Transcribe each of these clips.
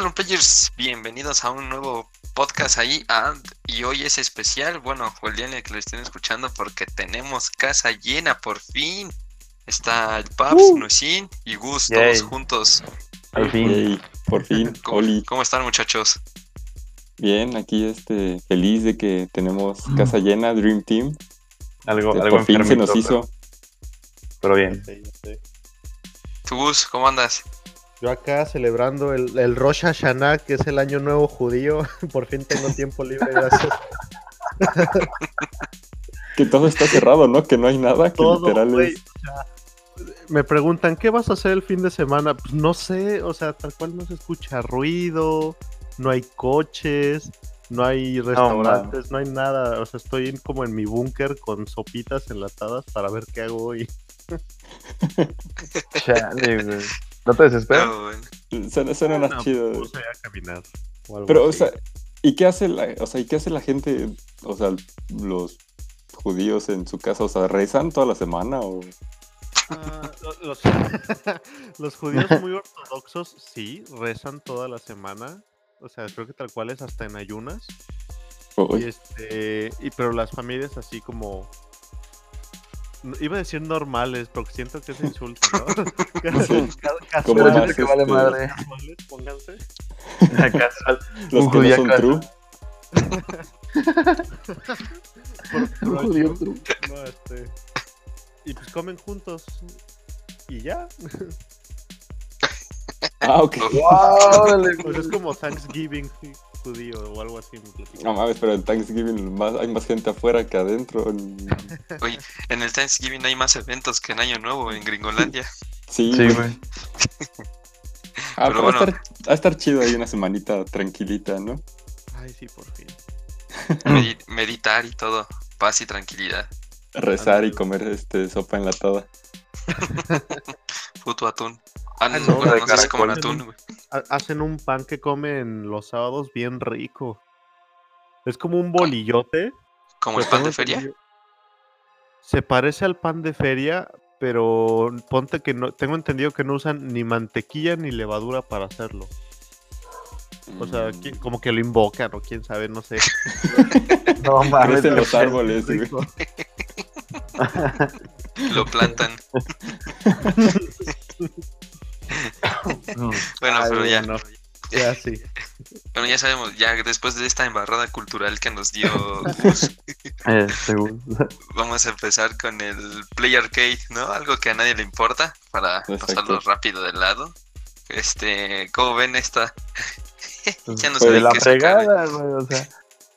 Salon Players? Bienvenidos a un nuevo podcast ahí. Ah, y hoy es especial, bueno, el día en el que lo estén escuchando, porque tenemos casa llena por fin. Está el Paps, Uh. Nusin y Gus, Yay. todos juntos. Al fin. Yay, por fin, ¿Cómo, Oli. cómo están, muchachos? Bien, aquí este, feliz de que tenemos casa llena, Dream Team. Algo, por fin se nos hizo. Pero, pero bien. ¿Tú, Gus, cómo andas? Yo acá celebrando el, el Rosh Hashanah, que es el año nuevo judío. Por fin tengo tiempo libre, gracias. Que todo está cerrado, ¿no? Que no hay nada, que Todo, literal es. me preguntan, ¿qué vas a hacer el fin de semana? Pues no sé, o sea, tal cual no se escucha ruido, no hay coches, no hay restaurantes, no, hay nada. O sea, estoy como en mi búnker con sopitas enlatadas para ver qué hago hoy. Chale, güey. ¿No te desesperas? Bueno. Suena, suena más No, chido. puse a caminar. o algo Pero, o sea, ¿y qué hace la, o sea, ¿y qué hace la gente, o sea, los judíos en su casa? O sea, ¿rezan toda la semana o...? Ah, lo- los, los judíos muy ortodoxos sí rezan toda la semana. O sea, creo que tal cual es hasta en ayunas. Y este, y pero las familias así como no- iba a decir normales, porque siento que es insulto, ¿no? Como casuales, más, que vale madre. casuales, pónganse. Casual. los un que no son casual. Por- Un provecho, judío true. no, este, y pues comen juntos y ya. Ah, ok. Wow, Pues es como Thanksgiving judío o algo así. me platicaron. No mames, pero en Thanksgiving más, hay más gente afuera que adentro. en- Oye, en el Thanksgiving hay más eventos que en Año Nuevo en Gringolandia. Sí, Sí, güey. güey. Ah, Pero pero va, a estar, va a estar chido ahí una semanita tranquilita, ¿no? Ay, sí, por fin. Medi- meditar y todo. Paz y tranquilidad. Rezar y comer este sopa enlatada. Puto atún. Ah, no, no, bueno, de no sé como el atún, güey. Ha- Hacen un pan que comen los sábados bien rico. Es como un bolillote. Como el pan de feria. Se parece al pan de feria, pero ponte que no, tengo entendido que no usan ni mantequilla ni levadura para hacerlo. O sea, Mm. como que lo invocan o quién sabe, no sé. No mames. Crecen los árboles, güey. Lo plantan. Bueno, Ay, pero ya. bueno, Ya sí. Bueno, ya sabemos, ya después de esta embarrada cultural que nos dio Gus, Eh, vamos a empezar con el Play Arcade, ¿no? Algo que a nadie le importa para Exacto. pasarlo rápido de lado. Este, ¿cómo ven esta? ya no sé Pues de de la qué sacar, güey. fregada, güey. O sea,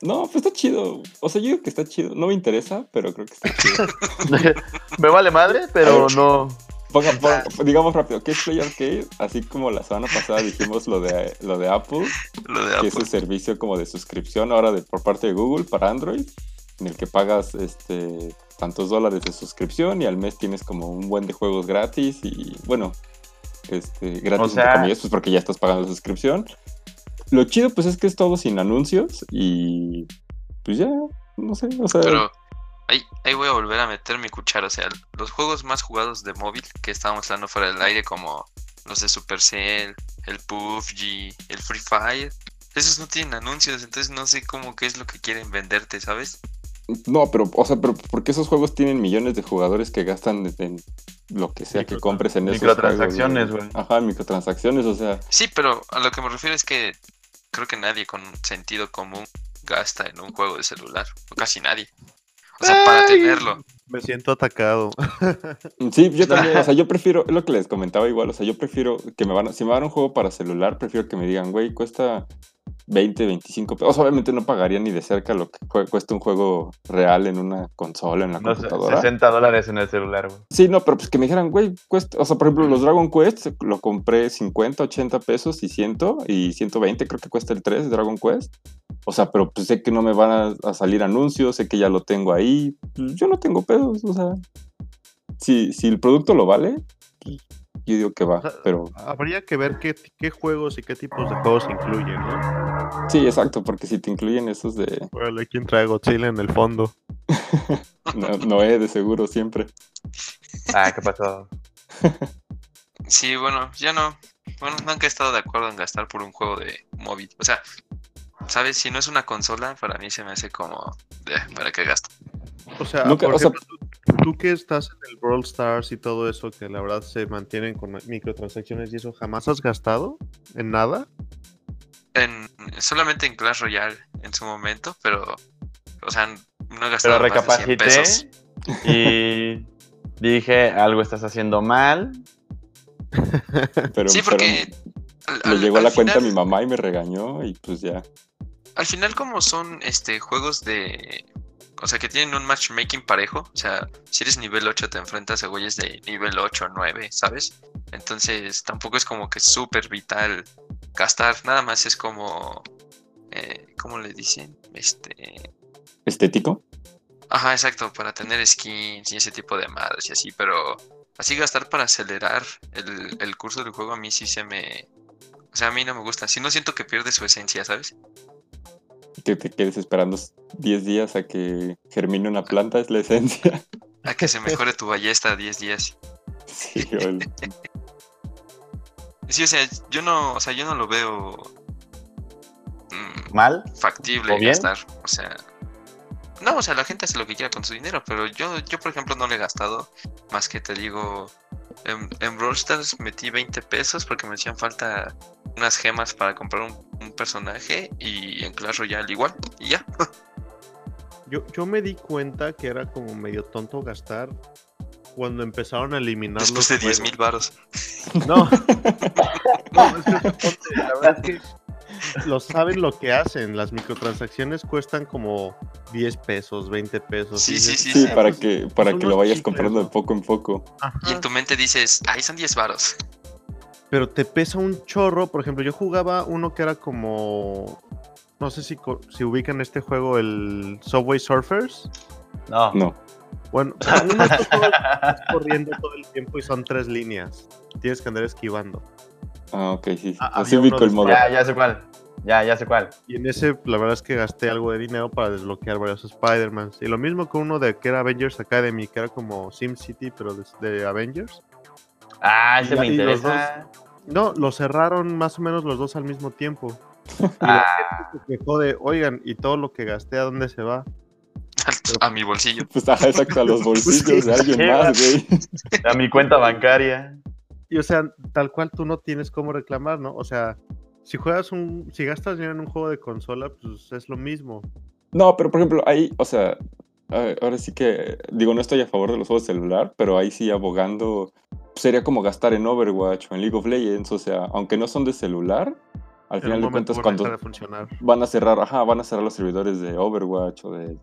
No, pues está chido. O sea, yo digo que está chido. No me interesa, pero creo que está chido. me vale madre, pero no. Ponga, ponga- digamos rápido, ¿qué es Play Arcade? Así como la semana pasada dijimos lo de, lo de Apple, Lo de que es el servicio como de suscripción ahora de, por parte de Google para Android, en el que pagas este tantos dólares de suscripción y al mes tienes como un buen de juegos gratis y bueno, este gratis O sea- entre comillas, pues porque ya estás pagando la suscripción. Lo chido pues es que es todo sin anuncios y pues ya, no sé, o sea, Pero ahí, ahí voy a volver a meter mi cuchara. O sea, los juegos más jugados de móvil que estábamos hablando fuera del aire, como los de Supercell, el PUBG, el Free Fire, esos no tienen anuncios, entonces no sé cómo qué es lo que quieren venderte, ¿sabes? No, pero, o sea, pero porque esos juegos tienen millones de jugadores que gastan en lo que sea que compres en esos microtransacciones, juegos, güey. Ajá, microtransacciones, o sea, Sí, pero a lo que me refiero es que creo que nadie con sentido común gasta en un juego de celular, o casi nadie. O sea, para tenerlo. Me siento atacado. sí, yo también, o sea, yo prefiero, es lo que les comentaba igual, o sea, yo prefiero que me van, a- si me van a un juego para celular, prefiero que me digan, güey, cuesta 20, 25 pesos, obviamente no pagaría ni de cerca lo que cuesta un juego real en una consola, en la No computadora. 60 dólares en el celular, güey. Sí, no, pero pues que me dijeran, güey, cuesta, o sea, por ejemplo, los Dragon Quest lo compré 50, 80 pesos y 100 y 120 creo que cuesta el 3 de Dragon Quest. O sea, pero pues sé que no me van a, a salir anuncios, sé que ya lo tengo ahí. Pues, yo no tengo pedos, o sea, si, si el producto lo vale, pues, yo digo que va, O sea, pero Habría que ver qué, qué juegos y qué tipos de juegos incluyen, ¿no? Sí, exacto, porque si te incluyen esos de Órale, ¿quién trae Godzilla en el fondo? no, Noé, de seguro siempre. Ah, ¿qué pasó? Sí, bueno, ya no. bueno, nunca he estado de acuerdo en gastar por un juego de móvil. O sea, ¿sabes? Si no es una consola, para mí se me hace como, eh, ¿para qué gasto? O sea, Nunca- por o sea- ejemplo, tú, tú que estás en el Brawl Stars y todo eso, que la verdad se mantienen con microtransacciones y eso, ¿jamás has gastado en nada? En, solamente en Clash Royale en su momento, pero, o sea, no he gastado Pero más de 100 pesos. recapacité y dije, algo estás haciendo mal. Pero, Sí, pero porque al, me al- llegó a al la cuenta final- mi mamá y me regañó y pues ya. Al final, como son este juegos de. O sea, que tienen un matchmaking parejo. O sea, si eres nivel 8, te enfrentas a güeyes de nivel 8 o 9, ¿sabes? Entonces, tampoco es como que súper vital gastar. Nada más es como. Eh, ¿Cómo le dicen? Este. ¿Estético? Ajá, exacto, para tener skins y ese tipo de madres y así, pero así gastar para acelerar el, el curso del juego a mí sí se me... O sea, a mí no me gusta, si no siento que pierde su esencia, ¿sabes? Que te quedes esperando 10 días a que germine una planta es la esencia. A que se mejore tu ballesta a 10 días. Sí, Sí, o sea, yo no, o sea, yo no lo veo mm, ¿Mal? factible ¿O bien? gastar, o sea... No, o sea, la gente hace lo que quiera con su dinero, pero yo, yo por ejemplo, no le he gastado más que te digo, en, en Brawl Stars metí 20 pesos porque me hacían falta unas gemas para comprar un, un personaje y en Clash Royale igual, y ya. Yo, yo me di cuenta que era como medio tonto gastar cuando empezaron a eliminar Después los de 10 juegos. mil baros. No. no, es que, la verdad es que lo saben lo que hacen. Las microtransacciones cuestan como 10 pesos, 20 pesos. Sí, sí, sí, Sí, para que, para que lo vayas chicles, comprando de poco en poco. Ajá. Y en tu mente dices, ahí son 10 varos. Pero te pesa un chorro. Por ejemplo, yo jugaba uno que era como. No sé si, si ubican este juego, el Subway Surfers. No. No. Bueno, estos juegos que estás corriendo todo el tiempo y son tres líneas. Tienes que andar esquivando. Ah, ok, sí. sí. Ah, Así había ubico el modo. Ya, ya sé cuál. Ya, ya sé cuál. Y en ese, la verdad es que gasté algo de dinero para desbloquear varios Spider-Man. Y lo mismo con uno de que era Avengers Academy, que era como SimCity, pero de, de Avengers. Ah, ese Y- me y los interesa. No, lo cerraron más o menos los dos al mismo tiempo. Ah, Se quejó de, oigan, ¿y todo lo que gasté a dónde se va? A mi bolsillo. Pues ajá, exacto, a los bolsillos de alguien más, güey. a mi cuenta bancaria. Y o sea, tal cual tú no tienes cómo reclamar, ¿no? O sea, si juegas un, si gastas dinero en un juego de consola, pues es lo mismo. No, pero por ejemplo, ahí, o sea, ahora sí que, digo, no estoy a favor de los juegos de celular, pero ahí sí abogando, sería como gastar en Overwatch o en League of Legends, o sea, aunque no son de celular, al En final de cuentas cuando de van a cerrar, ajá, van a cerrar los servidores de Overwatch o de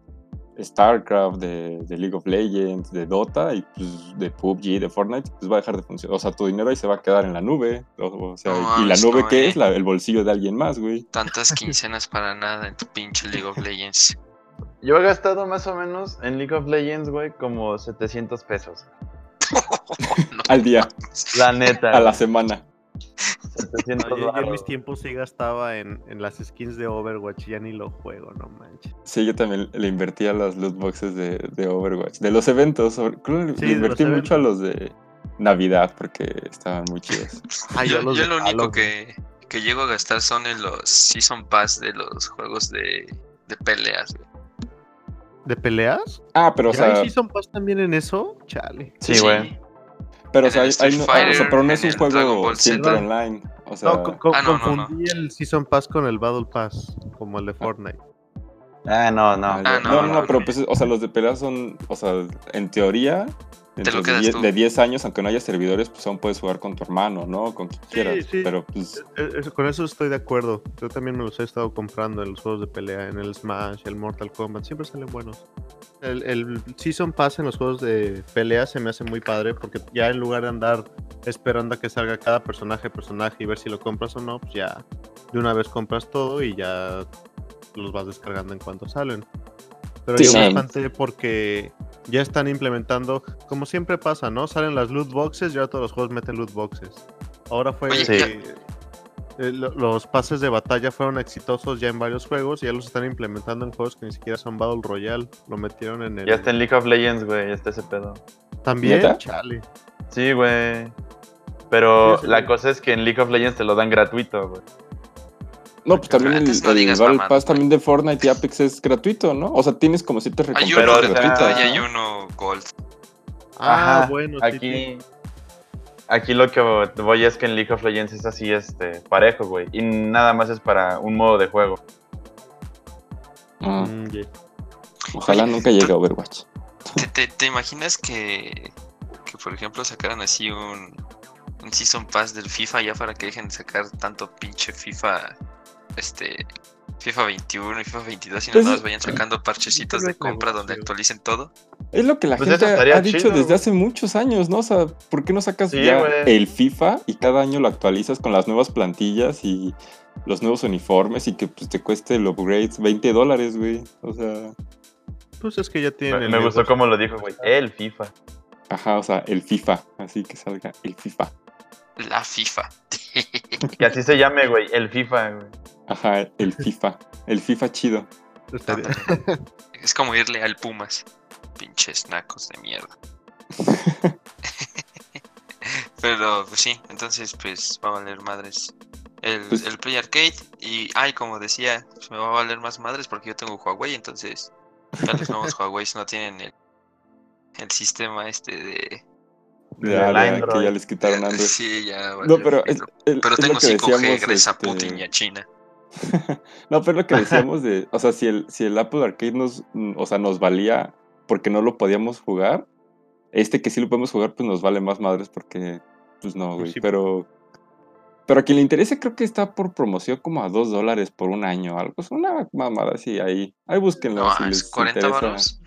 StarCraft, de, de League of Legends, de Dota y pues de PUBG, de Fortnite, pues va a dejar de funcionar. O sea, tu dinero ahí se va a quedar en la nube. O, o sea, No y la nube no, qué eh. es? La- el bolsillo de alguien más, güey. Tantas quincenas para nada en tu pinche League of Legends. Yo he gastado más o menos en League of Legends, güey, como 700 pesos. No Al día, La neta. a la semana. 700 No, yo, yo en mis tiempos sí gastaba en, en las skins de Overwatch, ya ni lo juego, no manches. Sí, yo también le invertí a las loot boxes de, de Overwatch. De los eventos, sobre- creo que Sí, le invertí mucho a los de Navidad porque estaban muy chidos. Ah, yo, lo único que, que llego a gastar son en los Season Pass de los juegos de, de peleas. güey. ¿De peleas? Ah, pero o ¿Ya hay sea, Season Pass también en eso? Chale. Sí, güey. Pero, o sea, el hay- Street hay no- Fighter, o sea, pero no es un juego siempre online. O sea, No, co- co- Ah, no, no, no. confundí el Season Pass con el Battle Pass, como el de Fortnite. Ah, no, no. Ah, Ah, no, no, no, no, pero pues, o sea, los de peleas son, o sea, en teoría, dentro lo de quedas 10, tú. de 10 años, aunque no haya servidores, pues aún puedes jugar con tu hermano, ¿no? Con quien quieras. sí. Pero pues, Eh, eh, con eso estoy de acuerdo. Yo también me los he estado comprando en los juegos de pelea, en el Smash, el Mortal Kombat, siempre salen buenos. El, el Season Pass en los juegos de pelea se me hace muy padre porque ya en lugar de andar esperando a que salga cada personaje, personaje y ver si lo compras o no, pues ya de una vez compras todo y ya los vas descargando en cuanto salen. Pero Sí, yo me sí. espanté porque ya están implementando, como siempre pasa, ¿no? Salen las loot boxes y ahora todos los juegos meten loot boxes. Ahora fue Oye, eh, lo- los pases de batalla fueron exitosos ya en varios juegos y ya los están implementando en juegos que ni siquiera son Battle Royale. Lo metieron en el... Ya está en League of Legends, güey, ya está ese pedo. También, ¿Neta? chale. Sí, güey. Pero Sí, sí, la sí. cosa es que en League of Legends te lo dan gratuito, güey. No, pues también el, no el Battle Pass también de Fortnite y Apex es gratuito, ¿no? O sea, tienes como ciertas Hay recompensas uno Pero, o sea, gratuito gratuitas. y hay ¿no? uno gold. Ah, Ajá, bueno, aquí, aquí lo que voy es que en League of Legends es así, este, parejo, güey. Y nada más es para un modo de juego. Ah, Mm, ojalá Oye, nunca llegue a Overwatch. ¿Te, te, te imaginas que, que, por ejemplo, sacaran así un, un Season Pass del FIFA ya para que dejen de sacar tanto pinche FIFA, este, FIFA 21 y FIFA 22 y Pues- nada más vayan sacando parchecitos de compra donde actualicen todo? Es lo que la Pues gente ha dicho chido, desde hace muchos años, ¿no? O sea, ¿por qué no sacas Sí, ya el FIFA y cada año lo actualizas con las nuevas plantillas y los nuevos uniformes y que pues te cueste el upgrade 20 dólares, güey? O sea, Pues es que ya tienen. Me, el me gustó como lo dijo, güey. El FIFA. ajá, o sea, el FIFA, así que salga el FIFA. La FIFA. Que así se llame, güey. El FIFA, güey. Ajá, el FIFA, el FIFA chido. Es como irle al Pumas. Pinches nacos de mierda. Pero pues sí, entonces pues va a valer madres el, Pues- el Play Arcade. Y ay, como decía, pues, me va a valer más madres porque yo tengo Huawei, entonces ya los nuevos Huawei no tienen el, el sistema este de... De área, que ya les quitaron Android. Sí, ya No, pero es, pito. el- Pero es lo tengo que 5G decíamos, gracias a este, Putin y a China. No, pero lo que decíamos de, o sea, si el, si el Apple Arcade nos, mm, o sea, nos valía porque no lo podíamos jugar, este que sí lo podemos jugar, pues nos vale más madres porque, pues no, güey. sí. Pero, pero a quien le interese, creo que está por promoción como a dos dólares por un año, algo. Es una mamada así, ahí, ahí búsquenlo. No, si es les 40 interesa. varos.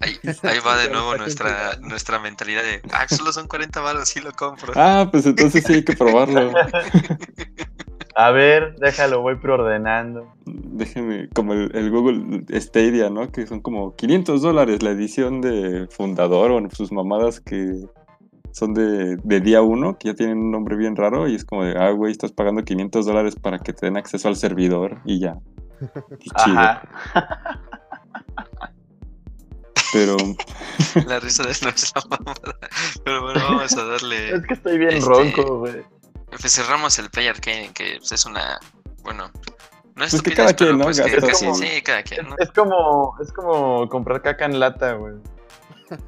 Ahí, ahí va de nuevo nuestra, nuestra mentalidad de, ah, solo son 40 varos, sí lo compro. Ah, pues entonces sí hay que probarlo. A ver, déjalo, voy preordenando. Déjenme, como el, el Google Stadia, ¿no? Que son como 500 dólares la edición de fundador o sus mamadas que son de, de día uno, que ya tienen un nombre bien raro y es como de, ah, güey, estás pagando 500 dólares para que te den acceso al servidor y ya. Chido. Ajá. Pero, La risa de nuestra mamada. Pero bueno, vamos a darle. Es que estoy bien Este- ronco, güey. Pues cerramos el Play Arcade, que pues, es una. Bueno, no es Pues que cada quien, ¿no? pues que su- sí, cada quien, Es, ¿no? es como, es como comprar caca en lata, güey. Es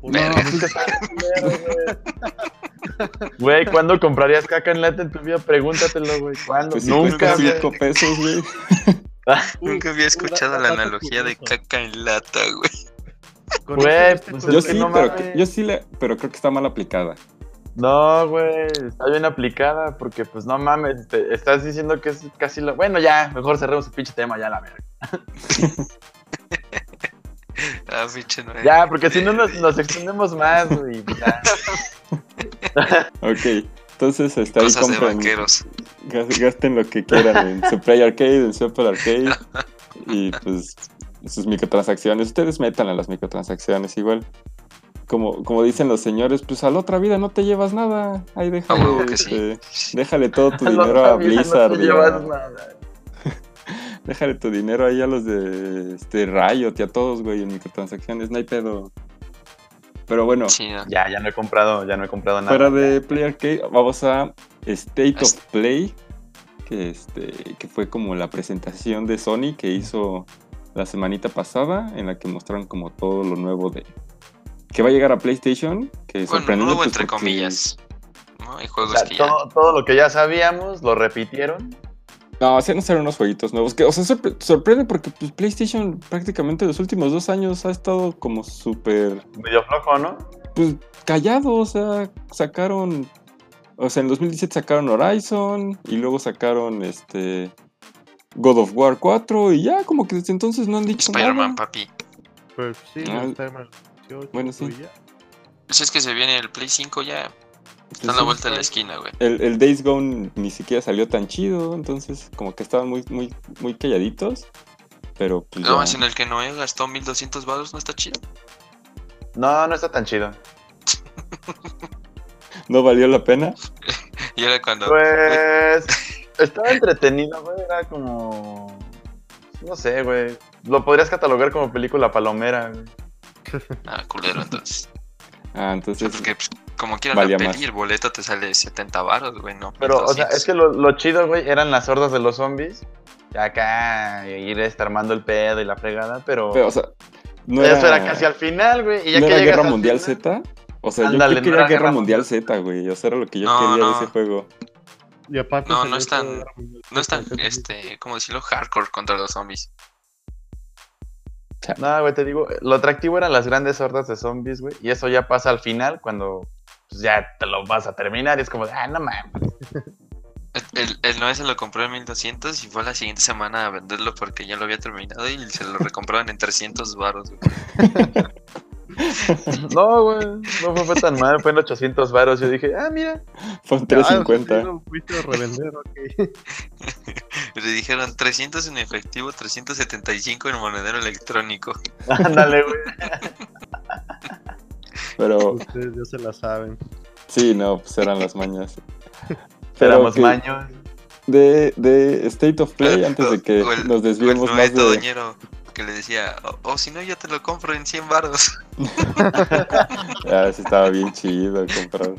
culero, güey. Güey, ¿cuándo comprarías caca en lata en tu vida? Pregúntatelo, güey. ¿Cuándo? pues si Nunca. 5 pesos, güey. Nunca había escuchado la analogía de caca en lata, güey. Güey, pues, Yo Es sí, no pero, mames. que- yo sí le, pero creo que está mal aplicada. No, güey, está bien aplicada porque, pues, no mames, te- estás diciendo que es casi lo... Bueno, ya, mejor cerremos el pinche tema, ya la verga. Ah, pinche no. Ya, porque si no nos, nos extendemos más, güey. Ok, entonces está ahí Cosas de gasten lo que quieran en su Play Arcade, en su Apple Arcade y pues sus microtransacciones. Ustedes metan a las microtransacciones igual. Como, como dicen los señores, pues a la otra vida no te llevas nada. Ahí déjale, sí. este, déjale todo tu dinero a vida no Blizzard. te llevas nada. déjale tu dinero ahí a los de este, Riot y a todos, güey, en microtransacciones. No hay pedo. Pero bueno, Sí, no. Ya, ya no he comprado, ya no he comprado nada. Fuera de Play Arcade, vamos a State of Este. Play, que, este, que fue como la presentación de Sony que hizo la semanita pasada, en la que mostraron como todo lo nuevo de que va a llegar a PlayStation, que Bueno, sorprendente, nuevo pues, entre porque- comillas. ¿no? Hay O juegos sea, que ya. todo, todo lo que ya sabíamos, lo repitieron. No, sí anunciaron unos jueguitos nuevos, que, o sea, sorpre- sorprende porque pues, PlayStation prácticamente los últimos dos años ha estado como súper Medio flojo, ¿no? pues callado, o sea, sacaron, o sea, en 2017 sacaron Horizon y luego sacaron este God of War 4 y ya como que desde entonces no han dicho Spider-Man, nada. papi. Pues sí, Ah, Spider-Man 18, bueno, sí. ya. Pues es que se viene el Play 5 ya. Está a la vuelta de la esquina, güey. El, el Days Gone ni siquiera salió tan chido, entonces como que estaban muy, muy, muy calladitos. Pero pues No, ya. es en el que Noé gastó 1200 baros, ¿no está chido? No, no está tan chido. no valió la pena. Y era cuando. Pues estaba entretenido, güey. Era como. No sé, güey. Lo podrías catalogar como película palomera, güey. Ah, culero, entonces. Ah, entonces porque pues, Como quiera la más. peli, el boleto te sale 70 baros, güey, no. Pero, o sea, 1200. es que lo, lo chido, güey, eran las hordas de los zombies. Y acá, ir este, armando el pedo y la fregada, pero. Pero, o sea, no eso era casi al final, güey. Y ya ¿no que era Guerra al Mundial final- Z. O sea, yo- Ándale, yo, no quería era Guerra, Guerra Mundial. Z, güey. O sea, era lo que yo No, quería de no. ese juego. Y aparte No, no es tan- No es tan, este, ¿cómo decirlo? Hardcore contra los zombies. No, güey, te digo, lo atractivo eran las grandes hordas de zombies, güey. Y eso ya pasa al final cuando pues, ya te lo vas a terminar. Y es como, de, ah, no mames. El, el, el 9 se lo compró en 1200 y fue la siguiente semana a venderlo porque ya lo había terminado y se lo recompraban en 300 baros, güey. No, güey, no fue, fue tan mal, fue en 800 varos. Yo dije, ah, mira. Fue un Ah, sí, 350. lo fuiste a revender, ok. Le dijeron 300 en efectivo, 375 en monedero electrónico. Ándale, güey. Pero Ustedes ya se la saben. sí, no, pues eran las mañas. Pero Éramos maños. de, de State of Play, antes de que el- nos desviemos o el más de... doñero que le decía, o, o si no yo te lo compro en 100 baros. Ah, sí estaba bien chido comprar.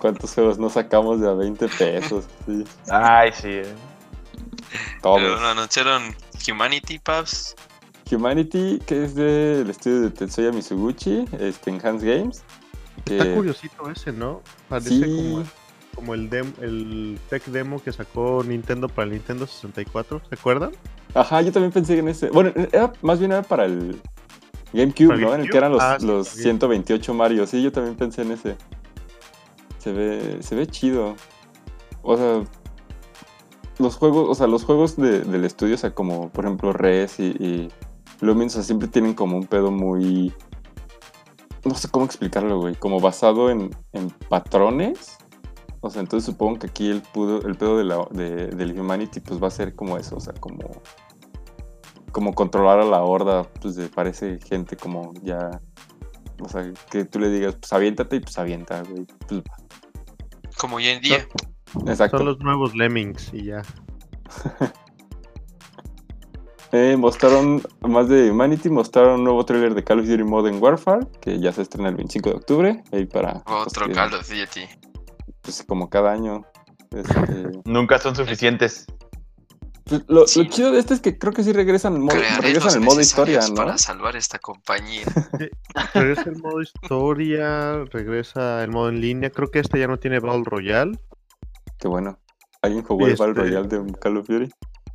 ¿Cuántos juegos no sacamos de a 20 pesos? Sí, Ay, sí. eh. Todos. Pero no, anunciaron Humanity Paps. Humanity, que es del estudio de Tetsuya Mizuguchi, este, en Hans Games. que- Está curiosito ese, ¿no? Parece Sí. como, como el, dem- el tech demo que sacó Nintendo para el Nintendo 64, ¿se acuerdan? Ajá, yo también pensé en ese. Bueno, era, más bien era para el GameCube, ¿Para ¿no? En el GameCube? que eran los, Ah, sí, los también. 128 Mario. Sí, yo también pensé en ese. Se ve, se ve chido. O sea, los juegos, o sea, los juegos de- del estudio, o sea, como por ejemplo Res y, y Lumines, o sea, siempre tienen como un pedo muy. No sé cómo explicarlo, güey. Como basado en, en patrones. O sea, entonces supongo que aquí el, pudo, el pedo de la, de- del Humanity pues va a ser como eso, o sea, como como controlar a la horda, pues de- parece gente como ya, o sea, que tú le digas, pues aviéntate y pues avienta, güey. Pues, Como hoy en día. Exacto. Son los nuevos Lemmings y ya. Eh, mostraron más de Humanity, mostraron un nuevo tráiler de Call of Duty Modern Warfare, que ya se estrena el 25 de octubre, ahí para... Otro Call of Duty. Pues como cada año. este, Nunca son suficientes. pues, lo, Sí. lo chido de este es que creo que sí regresan, en modo, regresan en modo historia, ¿no? Para salvar esta compañía. Regresa el modo historia, regresa el modo en línea. Creo que este ya no tiene Battle Royale. Qué bueno. ¿Alguien jugó el Battle Este- Royale de Call of Duty?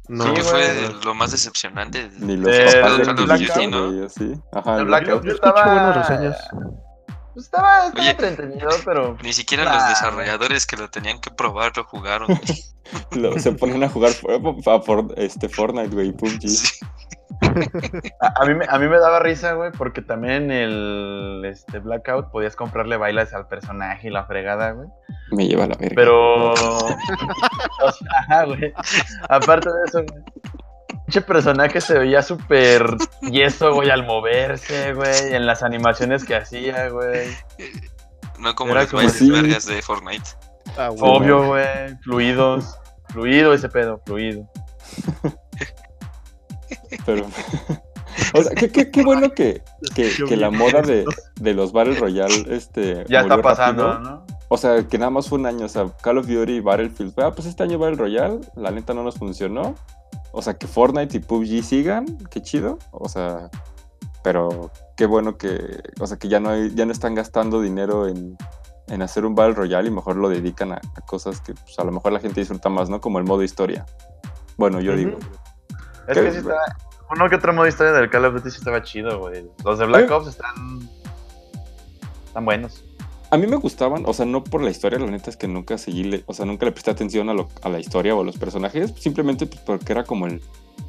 No, Sí, fue lo más decepcionante. Ni los Eh, papás de Call of Duty, ¿no? así. Ajá, El Blackout yo estaba... Pues estaba, estaba Oye. entretenido, pero... Ni siquiera Nah. los desarrolladores que lo tenían que probar lo jugaron. Lo- se ponen a jugar a, a For- este, Fortnite, güey, PUBG. Sí. A, a mí, me- a mí me daba risa, güey, porque también el este, Blackout podías comprarle bailes al personaje y la fregada, güey. Me lleva la verga. Pero. o sea, ajá, güey. Aparte de eso, güey. Pinche personaje se veía súper yeso, güey, al moverse, güey. En las animaciones que hacía, güey. No como Era los como bailes así. vergas de Fortnite. Ah, güey. Obvio, güey. Fluidos. Fluido ese pedo, fluido. Pero. o sea, qué, qué- qué bueno que, que, que la moda de, de los Battle Royale este, Ya está pasando, rápido. ¿no? O sea, que nada más fue un año. O sea, Call of Duty y Battlefield. Ah, pues este año Battle Royale, la neta no nos funcionó. O sea, que Fortnite y PUBG sigan, qué chido. O sea, pero qué bueno que, o sea, que ya no, hay- ya no están gastando dinero en, en hacer un Battle Royale y mejor lo dedican a, a cosas que pues, a lo mejor la gente disfruta más, ¿no? Como el modo historia. Bueno, yo digo. Es ¿Qué? que sí estaba. Uno que otro modo historia del Call of Duty sí estaba chido, güey. Los de Black Oye. Ops están. Están buenos. A mí me gustaban, o sea, no por la historia, la neta es que nunca seguí, o sea, nunca le presté atención a, lo- a la historia o a los personajes, simplemente pues, porque era como el,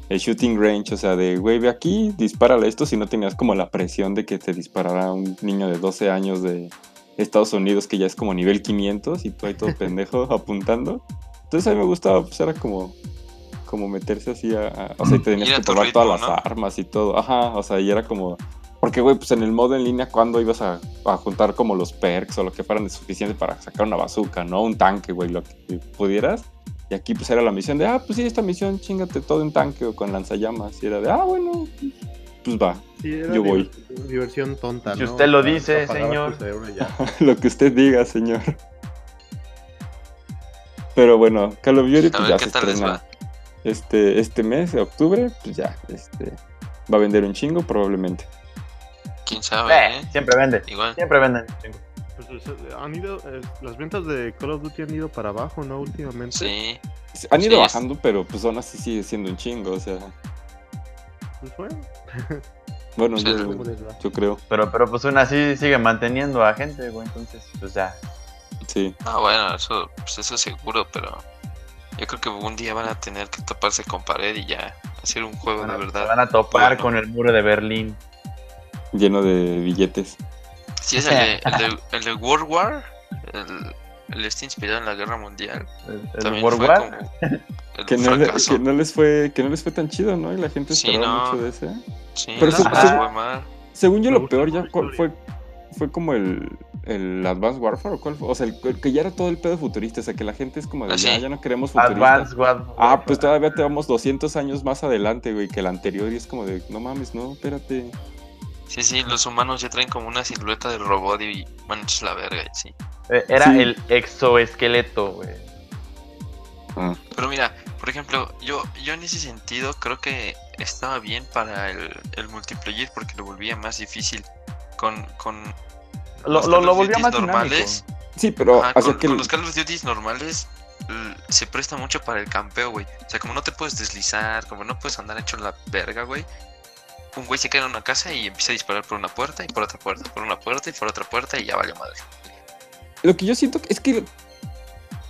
el shooting range, o sea, de, güey, ve aquí, dispárale esto, si no tenías como la presión de que te disparara un niño de 12 años de Estados Unidos que ya es como nivel 500 y tú ahí todo pendejo apuntando. Entonces a mí me gustaba, pues era como, como meterse así a, a- o sea, y tenías que probar ritmo, todas las armas y todo, ajá, o sea, y era como... Porque, güey, pues en el modo en línea, ¿cuándo ibas a, a juntar como los perks o lo que fueran de suficiente para sacar una bazooka, ¿no? Un tanque, güey, lo que pudieras. Y aquí, pues era la misión de, ah, pues sí, esta misión, chingate todo en tanque o con lanzallamas. Y era de, ah, bueno, pues va. Sí, era Yo voy. divers- Diversión tonta, Si ¿no? usted lo dice, señor. Lo que usted diga, señor. Pero bueno, Call of Duty A pues ver ya qué se tal les estrena va. Este, este mes de octubre, pues ya, este, va a vender un chingo probablemente. Quién sabe, Eh, ¿eh? siempre vende. Igual. Siempre venden. Pues, han ido, eh, las ventas de Call of Duty han ido para abajo, ¿no? Últimamente. Sí. Han ido Sí, es- bajando, pero pues aún así sigue siendo un chingo, o sea, Pues bueno, bueno, Sí, yo creo, Pero, pero pues aún así sigue manteniendo a gente, güey. Entonces, pues ya. sí. Ah, bueno, eso, pues eso seguro, pero yo creo que un día van a tener que toparse con pared y ya hacer un juego Van de se verdad. van a topar Bueno. con el muro de Berlín. Lleno de billetes. Sí, es el de, el de, el de World War, el, el este inspirado en la guerra mundial. El, World War. Que no, le- fracaso. que no les fue, que no les fue tan chido, ¿no? Y la gente Sí, esperaba no. mucho de ese. Sí, Pero no, se- se- fue mal. Según yo, lo peor ya fue, fue como el, el Advanced Warfare, ¿o cuál fue? O sea, el, el que ya era todo el pedo futurista, o sea, que la gente es como de, Ah, sí. ya, ya no queremos futuristas. Advanced War. Ah, pues todavía te vamos 200 años más adelante, güey, que el anterior y es como de, no mames, no, espérate. Sí, sí, los humanos ya traen como una silueta de robot y bueno, es la verga, sí. Eh, Era Sí. el exoesqueleto, güey. Ah, Pero mira, por ejemplo, yo, yo en ese sentido creo que estaba bien para el, el multiplayer porque lo volvía más difícil con, con Lo, los lo, Call lo volvió más normales. Sí, pero, Ajá, con, que... con los Call of Duty normales se presta mucho para el campeo, güey. O sea, como no te puedes deslizar, como no puedes andar hecho en la verga, güey. Un güey se queda en una casa y empieza a disparar por una puerta y por otra puerta, por una puerta y por otra puerta y ya vale madre. Lo que yo siento es que...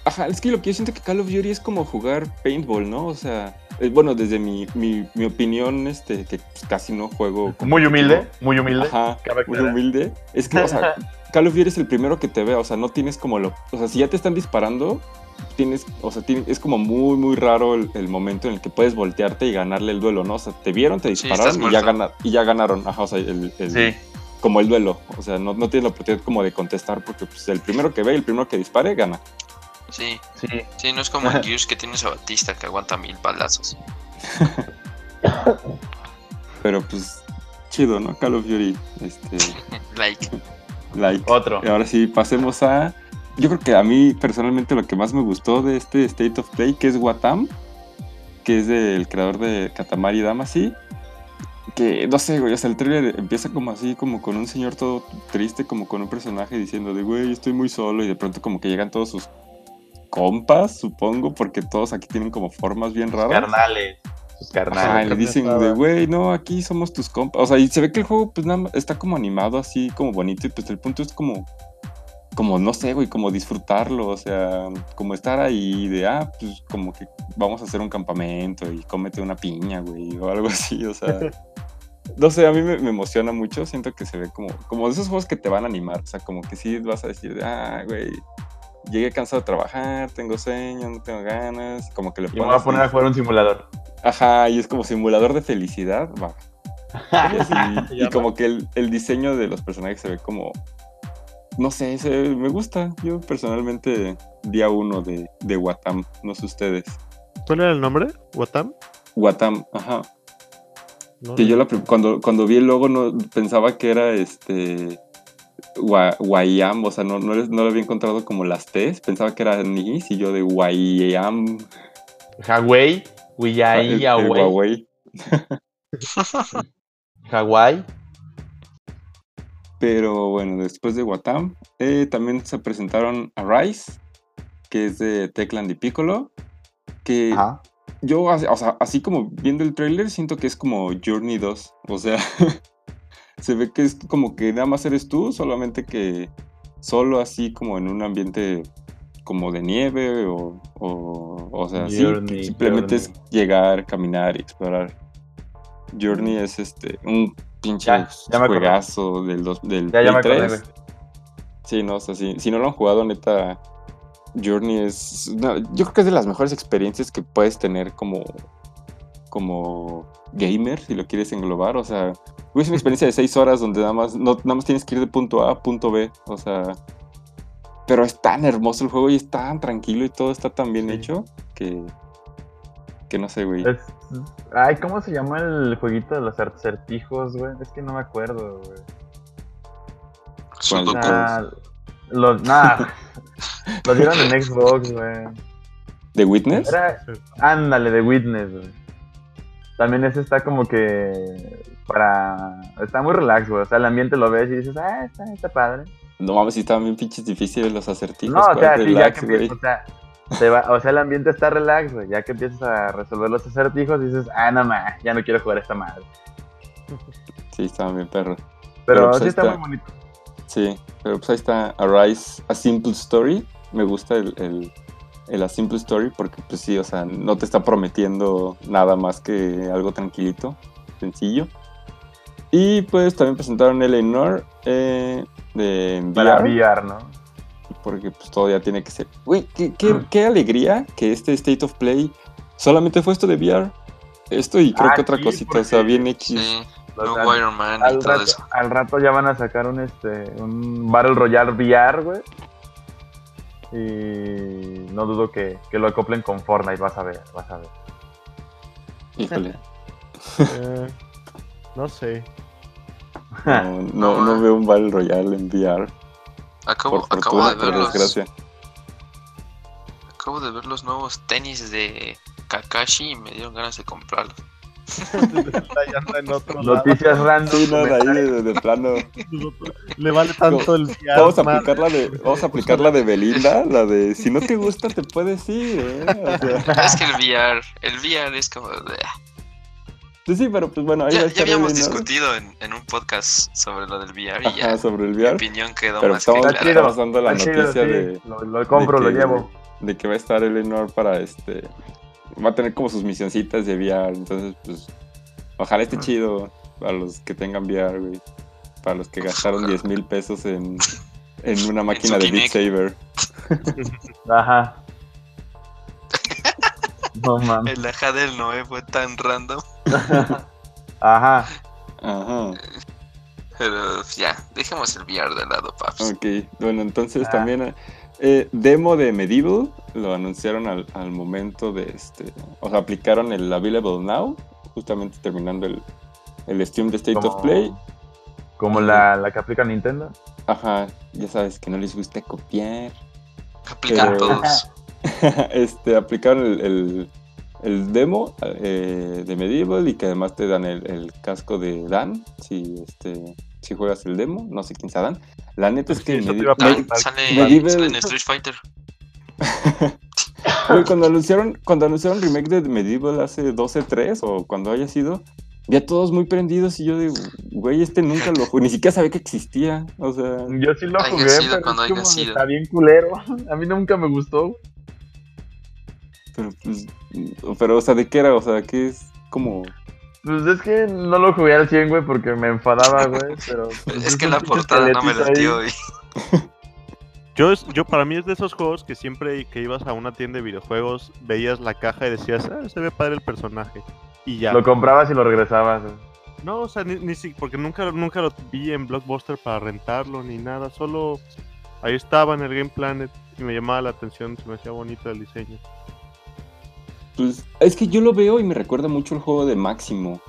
Ajá, es que lo que yo siento que Call of Duty es como jugar paintball, ¿no? O sea, bueno, desde mi, mi, mi opinión, este, que pues, casi no juego... Muy humilde, muy humilde. Ajá, muy humilde. Es que, o sea, Call of Duty es el primero que te ve, o sea, no tienes como lo... O sea, si ya te están disparando, tienes, o sea, es como muy, muy raro el, el momento en el que puedes voltearte y ganarle el duelo, ¿no? O sea, te vieron, te dispararon y, ya y ya ganaron, ajá, o sea, el, el- Sí. como el duelo, o sea, no, no tienes la oportunidad como de contestar porque pues, el primero que ve y el primero que dispare gana. Sí, Sí. sí, no es como en Gears que tienes a Batista que aguanta mil balazos. Pero pues, chido, ¿no? Call of Duty, este, Like, like. Otro. Y ahora sí, pasemos a. Yo creo que a mí personalmente lo que más me gustó de este State of Play, que es Watam, que es del creador de Katamari Damacy. Que no sé, güey, o sea, el trailer empieza como así, como con un señor todo triste, como con un personaje diciendo de, güey, estoy muy solo, y de pronto como que llegan todos sus compas, supongo, porque todos aquí tienen como formas bien raras. Carnales. Y carnales. le dicen de, güey, no, aquí somos tus compas. O sea, y se ve que el juego, pues nada está como animado así, como bonito, y pues el punto es como, como, no sé, güey, como disfrutarlo, o sea, como estar ahí de, ah, pues como que vamos a hacer un campamento y cómete una piña, güey, o algo así, o sea. No sé, a mí me, me emociona mucho, siento que se ve como, como de esos juegos que te van a animar, o sea, como que sí vas a decir, de, ah, güey, llegué cansado de trabajar, tengo sueño, no tengo ganas, como que le Y me voy a poner a jugar un simulador. Ajá, y es como simulador de felicidad, va. Y, así, como que el, el diseño de los personajes se ve como. No sé, se- me gusta. Yo personalmente, día uno de, de Watam, no sé ustedes. ¿Cuál era el nombre? ¿Watam? Watam, ajá. No, Que no. yo la cuando, cuando vi el logo no pensaba que era este. Wayam, o sea, no, no, le- no lo había encontrado como las T's, pensaba que era Nis y yo de Wayam. Hawái. Huiyai, el Hawái. Hawái. Pero bueno, después de Watam, eh, también se presentaron a Rise, que es de Techland y Piccolo. Que Ajá. yo, así- o sea, así como viendo el tráiler, siento que es como Journey 2. O sea, se ve que es como que nada más eres tú, solamente que solo así como en un ambiente como de nieve o, o, o sea, sí, Journey, simplemente es llegar, caminar y explorar. Journey es este, un pinche Ya, juegazo del, dos, del Ya, Play acordé, 3. güey. Sí, no, o sea, sí, si no lo han jugado, neta, Journey es. no, yo creo que es de las mejores experiencias que puedes tener como. Como gamer, si lo quieres englobar. O sea, es una experiencia de seis horas donde nada más, no, nada más tienes que ir de punto A a punto B. O sea. Pero es tan hermoso el juego y es tan tranquilo y todo está tan bien Sí. hecho que. que no sé, güey. Es, Ay, ¿cómo se llama el jueguito de los acertijos, güey? Es que no me acuerdo, güey. Sudoku. Ah, los, nada. lo dieron en Xbox, güey. ¿The Witness? Era, ándale, de Witness, güey. También ese está como que para... Está muy relax, güey. O sea, el ambiente lo ves y dices, ah, está, está padre. No mames, si estaban bien pinches difíciles los acertijos. No, o sea, ¿cuál sí, ya que empiezas, o sea, te va- o sea, el ambiente está relax, güey. Ya que empiezas a resolver los acertijos, dices, ah, no más, ya no quiero jugar esta madre. Sí, estaban bien perros. Pero, Pero, pues, sí está, está. muy bonito. Sí, pero pues ahí está Arise, A Simple Story. Me gusta el, el, el A Simple Story porque pues sí, o sea, no te está prometiendo nada más que algo tranquilito, sencillo. Y pues también presentaron Eleanor eh, de Para VR, VR, ¿no? porque pues todo ya tiene que ser... Güey, qué, qué, qué alegría que este State of Play solamente fue esto de VR. Esto y creo Ah, que otra sí, cosita, o sea, porque- bien X. Sí, no al- Wire Man y Al todo rato, eso. al rato ya van a sacar un este un Battle Royale VR, güey. Y no dudo que, que lo acoplen con Fortnite, vas a ver, vas a ver. Híjole, Eh, no sé. no, no, no veo un Battle Royale en VR. Acabo, Por acabo de ver los, desgracia. acabo de ver los nuevos tenis de Kakashi y me dieron ganas de comprarlos. Ya anda en otro lado. Noticias random. Sí, no, de ahí de, de plano. Le vale tanto el VR, Vamos a aplicar la de, vamos a aplicar la de Belinda, la de si no te gusta te puedes ir, ¿eh? O sea, Es que el VR, el VR es como... de- sí, sí, pero pues bueno, ahí Ya, ya habíamos Belinda, ¿no? discutido en, en un podcast sobre lo del VR y Ajá, ya sobre el mi VR, opinión quedó pero más que estamos, Está clara. dando la noticia sí. de, Lo, lo compro, de lo que- llevo. de que va a estar Eleanor para este, va a tener como sus misioncitas de VR, entonces pues ojalá esté chido para los que tengan VR, güey, para los que gastaron 10 mil pesos en, en una máquina de Beat. Saber. Ajá. No mames. El ajá del Noé fue tan random. Ajá. Ajá. Pero ya, dejemos el VR de lado, paps. Ok, bueno, entonces Ah. también eh, demo de Medieval lo anunciaron al, al momento de este, o sea, aplicaron el Available Now, justamente terminando el, el stream de State of Play. Como la, la que aplica Nintendo. Ajá, ya sabes que no les gusta copiar. Aplican Pero- todos. este, aplicaron el, el- el demo eh, de Medieval y que además te dan el, el casco de Dan si, este, si juegas el demo. No sé quién sea Dan. La neta es Sí, que Ah, preguntar. sale, en Street Fighter. Güey, cuando anunciaron, cuando anunciaron remake de Medieval hace 12-3 o cuando haya sido, vi a todos muy prendidos y yo digo, güey, este nunca lo jugué, ni siquiera sabía que existía. O sea, Yo sí lo jugué, sido pero cuando es como sido. está bien culero. A mí nunca me gustó. pero pues, pero o sea, ¿de qué era? O sea, ¿qué es como... Pues es que no lo jugué al 100, güey, porque me enfadaba, güey. Pero pues, Es que un la portada no me latió. ahí. y- Yo, es- yo para mí es de esos juegos que siempre que ibas a una tienda de videojuegos veías la caja y decías, ah, se ve padre el personaje. Y ya. Lo comprabas y lo regresabas. güey. No, o sea, ni, ni si, porque nunca, nunca lo vi en Blockbuster para rentarlo ni nada, solo ahí estaba en el Game Planet y me llamaba la atención, se me hacía bonito el diseño. Pues es que yo lo veo y me recuerda mucho el juego de Máximo.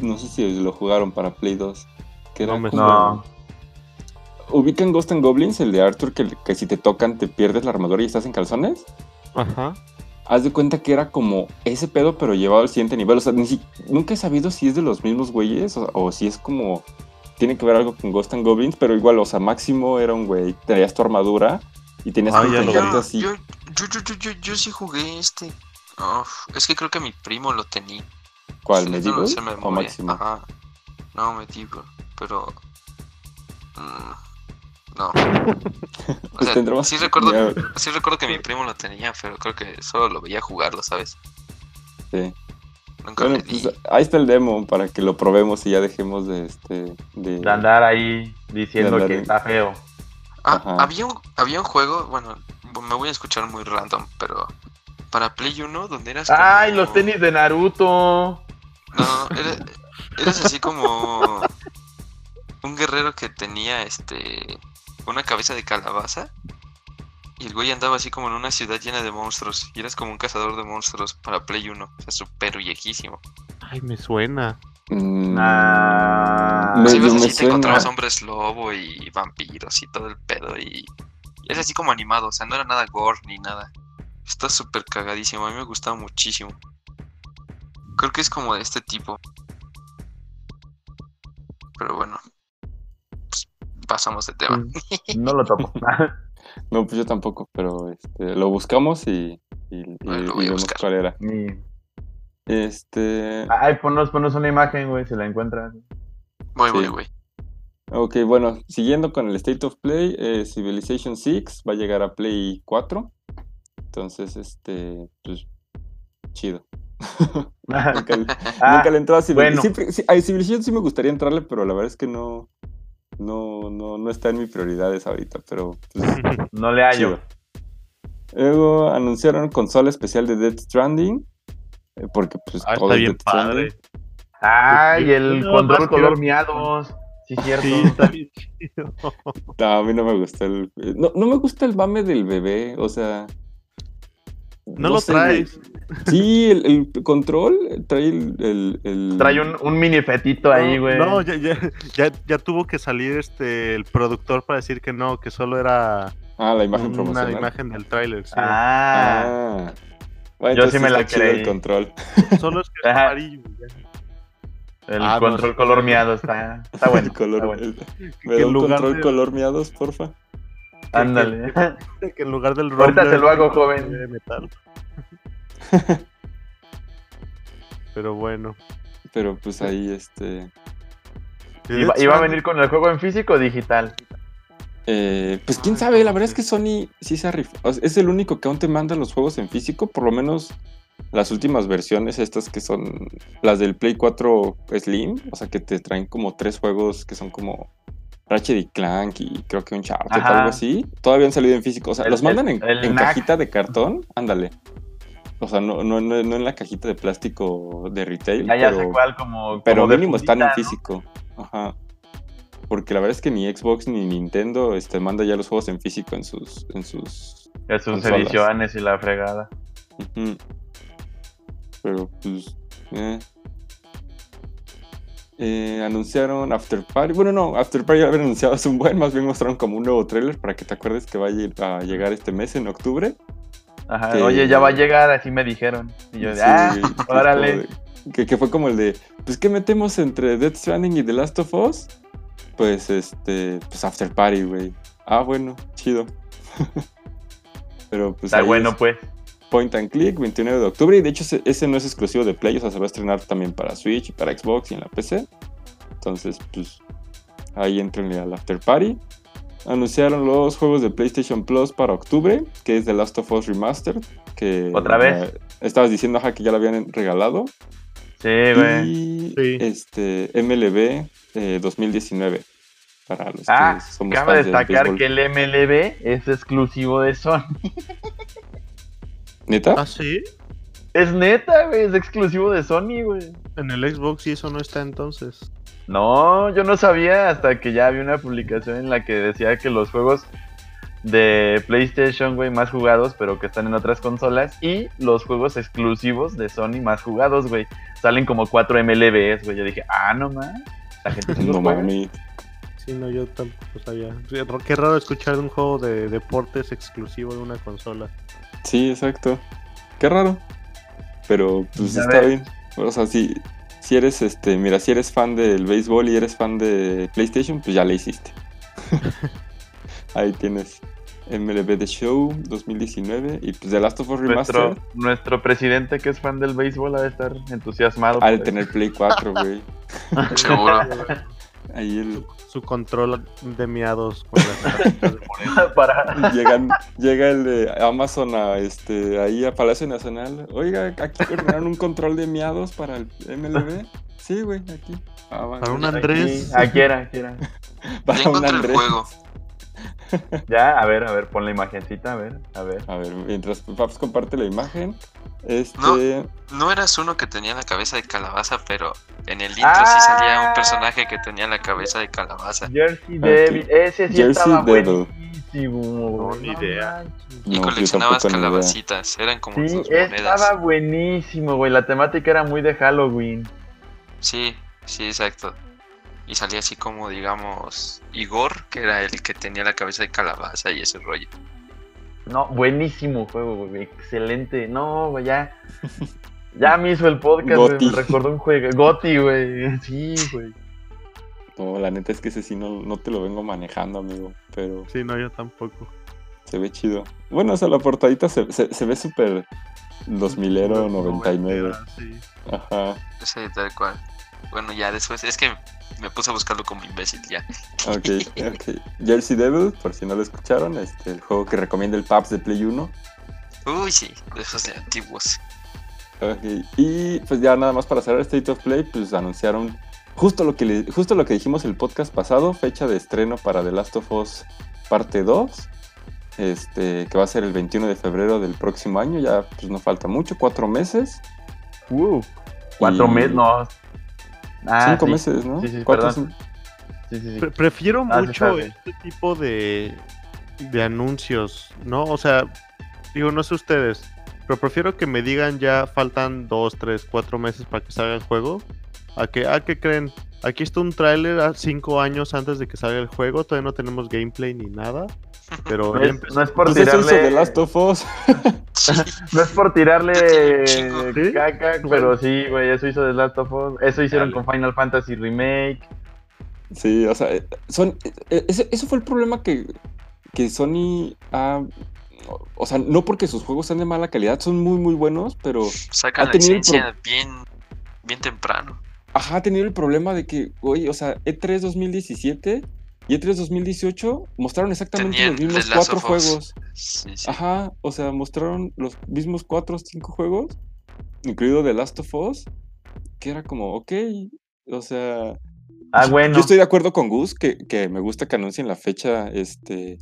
No sé si lo jugaron para Play 2. Que era No me como- No. ¿Ubican Ghost and Goblins, el de Arthur, que, que si te tocan te pierdes la armadura y estás en calzones? Ajá. Haz de cuenta que era como ese pedo, pero llevado al siguiente nivel. O sea, ni si- nunca he sabido si es de los mismos güeyes o, o si es como. Tiene que ver algo con Ghost and Goblins, pero igual, o sea, Máximo era un güey, traías tu armadura y tenías Ah, que Yo, así. yo, yo, yo, yo, yo, yo sí jugué este. Uf, es que creo que mi primo lo tenía. ¿Cuál? Sí, no ¿Medieval lo sé de o. Máximo? Ajá. No, Medieval, pero. mm, no. O sea, sí recuerdo, sí recuerdo que mi primo lo tenía, pero creo que solo lo veía jugarlo, ¿sabes? Sí. Nunca Bueno, pues ahí está el demo para que lo probemos y ya dejemos de este. De, De andar ahí diciendo De andar que en- está feo. Ah, había un, había un juego, bueno, me voy a escuchar muy random, pero para Play 1, donde eras como- ¡Ay, los tenis de Naruto! No, eras así como un guerrero que tenía este una cabeza de calabaza Y el güey andaba así como en una ciudad llena de monstruos. Y eras como un cazador de monstruos para Play 1. O sea, súper viejísimo. Ay, me suena. Mm, Ah, Si ibas me así, te encontrabas hombres lobo y vampiros y todo el pedo. Y, y es así como animado. O sea, no era nada gore ni nada. Está súper cagadísimo. A mí me gustaba muchísimo. Creo que es como de este tipo. Pero bueno. Pues, pasamos de tema. no lo topo. No, pues yo tampoco, pero este, lo buscamos y, y, y- lo y voy a vemos buscar. cuál era. Este. Ay, ponnos, ponnos una imagen, güey, si la encuentras. Voy, Sí. voy, güey. Ok, bueno, siguiendo con el State of Play, eh, Civilization 6 va a llegar a Play 4. Entonces, este, pues, chido. nunca, le- Ah, nunca le he entrado a Civilization. bueno. Siempre- sí, a Civilization sí me gustaría entrarle, pero la verdad es que no, no, no, no está en mis prioridades ahorita, pero pues, no le hallo. chido. Luego anunciaron consola especial de Death Stranding. Eh, porque pues Ah, todo está es bien Death Stranding. padre. Ay, el No, control color miados. Sí, cierto. Sí, está bien chido. No, a mí no me gusta el. No, no me gusta el mame del bebé, o sea. No, lo sé, traes. Sí, el, el control trae el. el- el- Trae un, un mini fetito ahí, güey. No, ya, ya, ya, ya tuvo que salir este el productor para decir que no, que solo era Ah, la imagen una promocional. imagen del tráiler. sí. Ah, Ah. Bueno, Yo sí me la creí. el control. Solo es que es amarillo. ya. el Ah, no, control sí. color miado está, está bueno. El color, está bueno. el- me da un control de- color miados, porfa. Ándale. Que en lugar del Ahorita se lo hago, joven. de metal. Pero bueno. Pero pues ahí, este. ¿Y va, y va a venir con el juego en físico o digital? Eh, pues quién Ay, sabe, la ¿cómo verdad es que Sony sí se ha rifado. O sea, es el único que aún te manda los juegos en físico, por lo menos las últimas versiones, estas que son las del Play 4 Slim, o sea que te traen como tres juegos que son como Ratchet y Clank y creo que un Uncharted, Ajá. algo así, todavía han salido en físico. O sea, El- los mandan en, el- cajita de cartón, ándale. O sea, no, no, no, no en la cajita de plástico de retail. Ya, ya pero... sé cuál, como. Como mínimo están en físico. Ajá. Porque la verdad es que ni Xbox ni Nintendo este, manda ya los juegos en físico en sus. En sus De sus consolas. ediciones y la fregada. Pero pues. eh. Eh, anunciaron After Party. Bueno, no, After Party ya habían anunciado hace un buen. Más bien mostraron como un nuevo trailer para que te acuerdes que va a llegar este mes, en octubre. Ajá. Que- Oye, ya va a llegar, así me dijeron. Y yo de, Sí, ah, órale. de- Que, que fue como el de, pues, ¿qué metemos entre Death Stranding y The Last of Us? Pues, este, pues After Party, güey. Ah, bueno, chido. Pero, pues, Está bueno, es pues. Point and Click, 29 de octubre. Y de hecho, ese, ese no es exclusivo de Play, o sea, se va a estrenar también para Switch y para Xbox y en la PC. Entonces, pues, ahí entrenle al After Party. Anunciaron los juegos de PlayStation Plus para octubre, que es The Last of Us Remastered. Que ¿Otra vez? eh, estabas diciendo, ajá, que ya lo habían regalado. Sí, güey. Y Sí. este MLB eh, 2019 para los Ah, que somos cabe fans destacar que el MLB es exclusivo de Sony. ¿Neta? ¿Ah, sí? Es neta, güey, es exclusivo de Sony, güey. En el Xbox y eso no está entonces. No, yo no sabía hasta que ya vi una publicación en la que decía que los juegos de PlayStation, güey, más jugados, pero que están en otras consolas, y los juegos exclusivos de Sony más jugados, güey. Salen como cuatro MLBs, güey. Yo dije, ah, no más. La gente los no mames. Sí, no, yo tampoco sabía. Qué raro escuchar un juego de deportes exclusivo de una consola. Sí, exacto. Qué raro. Pero pues Ya está ves. bien. O sea, si, si eres este, mira, si eres fan del béisbol y eres fan de PlayStation, pues ya le hiciste. Ahí tienes MLB The Show 2019 y pues The Last of Us Remastered Nuestro, nuestro presidente que es fan del béisbol ha de estar entusiasmado. ha de tener Play 4, güey. Ahí el, Su control de miados con las para... Llegan, llega el de Amazon a este ahí a Palacio Nacional. Oiga, aquí ordenaron un control de miados para el MLB. Sí, güey, aquí. Ah, Para un. Andrés. Aquí, aquí era, aquí era. Para un encontré el Andrés. juego. Ya, a ver, a ver, pon la imagencita, a ver, a ver. A ver, mientras Paps comparte la imagen. Este. No. No eras uno que tenía la cabeza de calabaza, pero en el intro Ah. sí salía un personaje que tenía la cabeza de calabaza. Jersey. Devil, ese sí Jersey estaba Devil. buenísimo. güey. ni idea. Y No, yo coleccionabas calabacitas, eran como Sí, sus monedas. estaba buenísimo, güey. La temática era muy de Halloween. Sí, sí, exacto. Y salía así como, digamos, Igor, que era el que tenía la cabeza de calabaza y ese rollo. No, buenísimo juego, güey. Excelente. No, güey, ya. Ya me hizo el podcast, güey. Me recordó un juego. Goti, güey. Sí, güey. No, la neta es que ese sí no, no te lo vengo manejando, amigo. Pero Sí, no, yo tampoco. se ve chido. Bueno, o sea, la portadita se, se, se ve súper 2000ero, 99. Sí. Ajá. Sí, tal cual. Bueno, ya después, es que me puse a buscarlo como imbécil ya. Ok, ok. Jersey Devil, por si no lo escucharon, este, el juego que recomienda el PAPS de Play 1. Uy, sí, de esos de antiguos. Ok, Y pues ya nada más para cerrar State of Play, pues anunciaron justo lo que le- justo lo que dijimos el podcast pasado, fecha de estreno para The Last of Us parte 2. Este, que va a ser el 21 de febrero del próximo año, ya pues no falta mucho, cuatro meses. Uh, cuatro Y- meses, no. Ah, cinco sí. meses, ¿no? Sí, sí, Cuatro, perdón. Sí, sí, sí. Pre- prefiero Ah, mucho este tipo de, de anuncios, ¿no? O sea, digo, no sé ustedes, pero prefiero que me digan ya faltan dos, tres, cuatro meses para que salga el juego, a que, ¿a qué creen? Aquí está un tráiler a cinco años antes de que salga el juego, todavía no tenemos gameplay ni nada, pero No es, no es por Pues eso hizo tirarle. The Last of Us. No es por tirarle caca, pero sí, güey, eso hizo The Last of Us. Eso hicieron Dale. con Final Fantasy Remake. Sí, o sea, eh, son, eh, ese, eso fue el problema que, que Sony ha... O sea, no porque sus juegos sean de mala calidad, son muy, muy buenos, pero sacan la tenido el licencia bien, bien temprano. Ajá, ha tenido el problema de que, oye, o sea, E E3 2017 y E E3 2018 mostraron exactamente Tenían los mismos cuatro juegos. Sí, sí. Ajá, o sea, mostraron los mismos cuatro o cinco juegos, incluido The Last of Us, que era como, ok, o sea... Ah, bueno. Yo estoy de acuerdo con Gus, que, que me gusta que anuncien la fecha, este...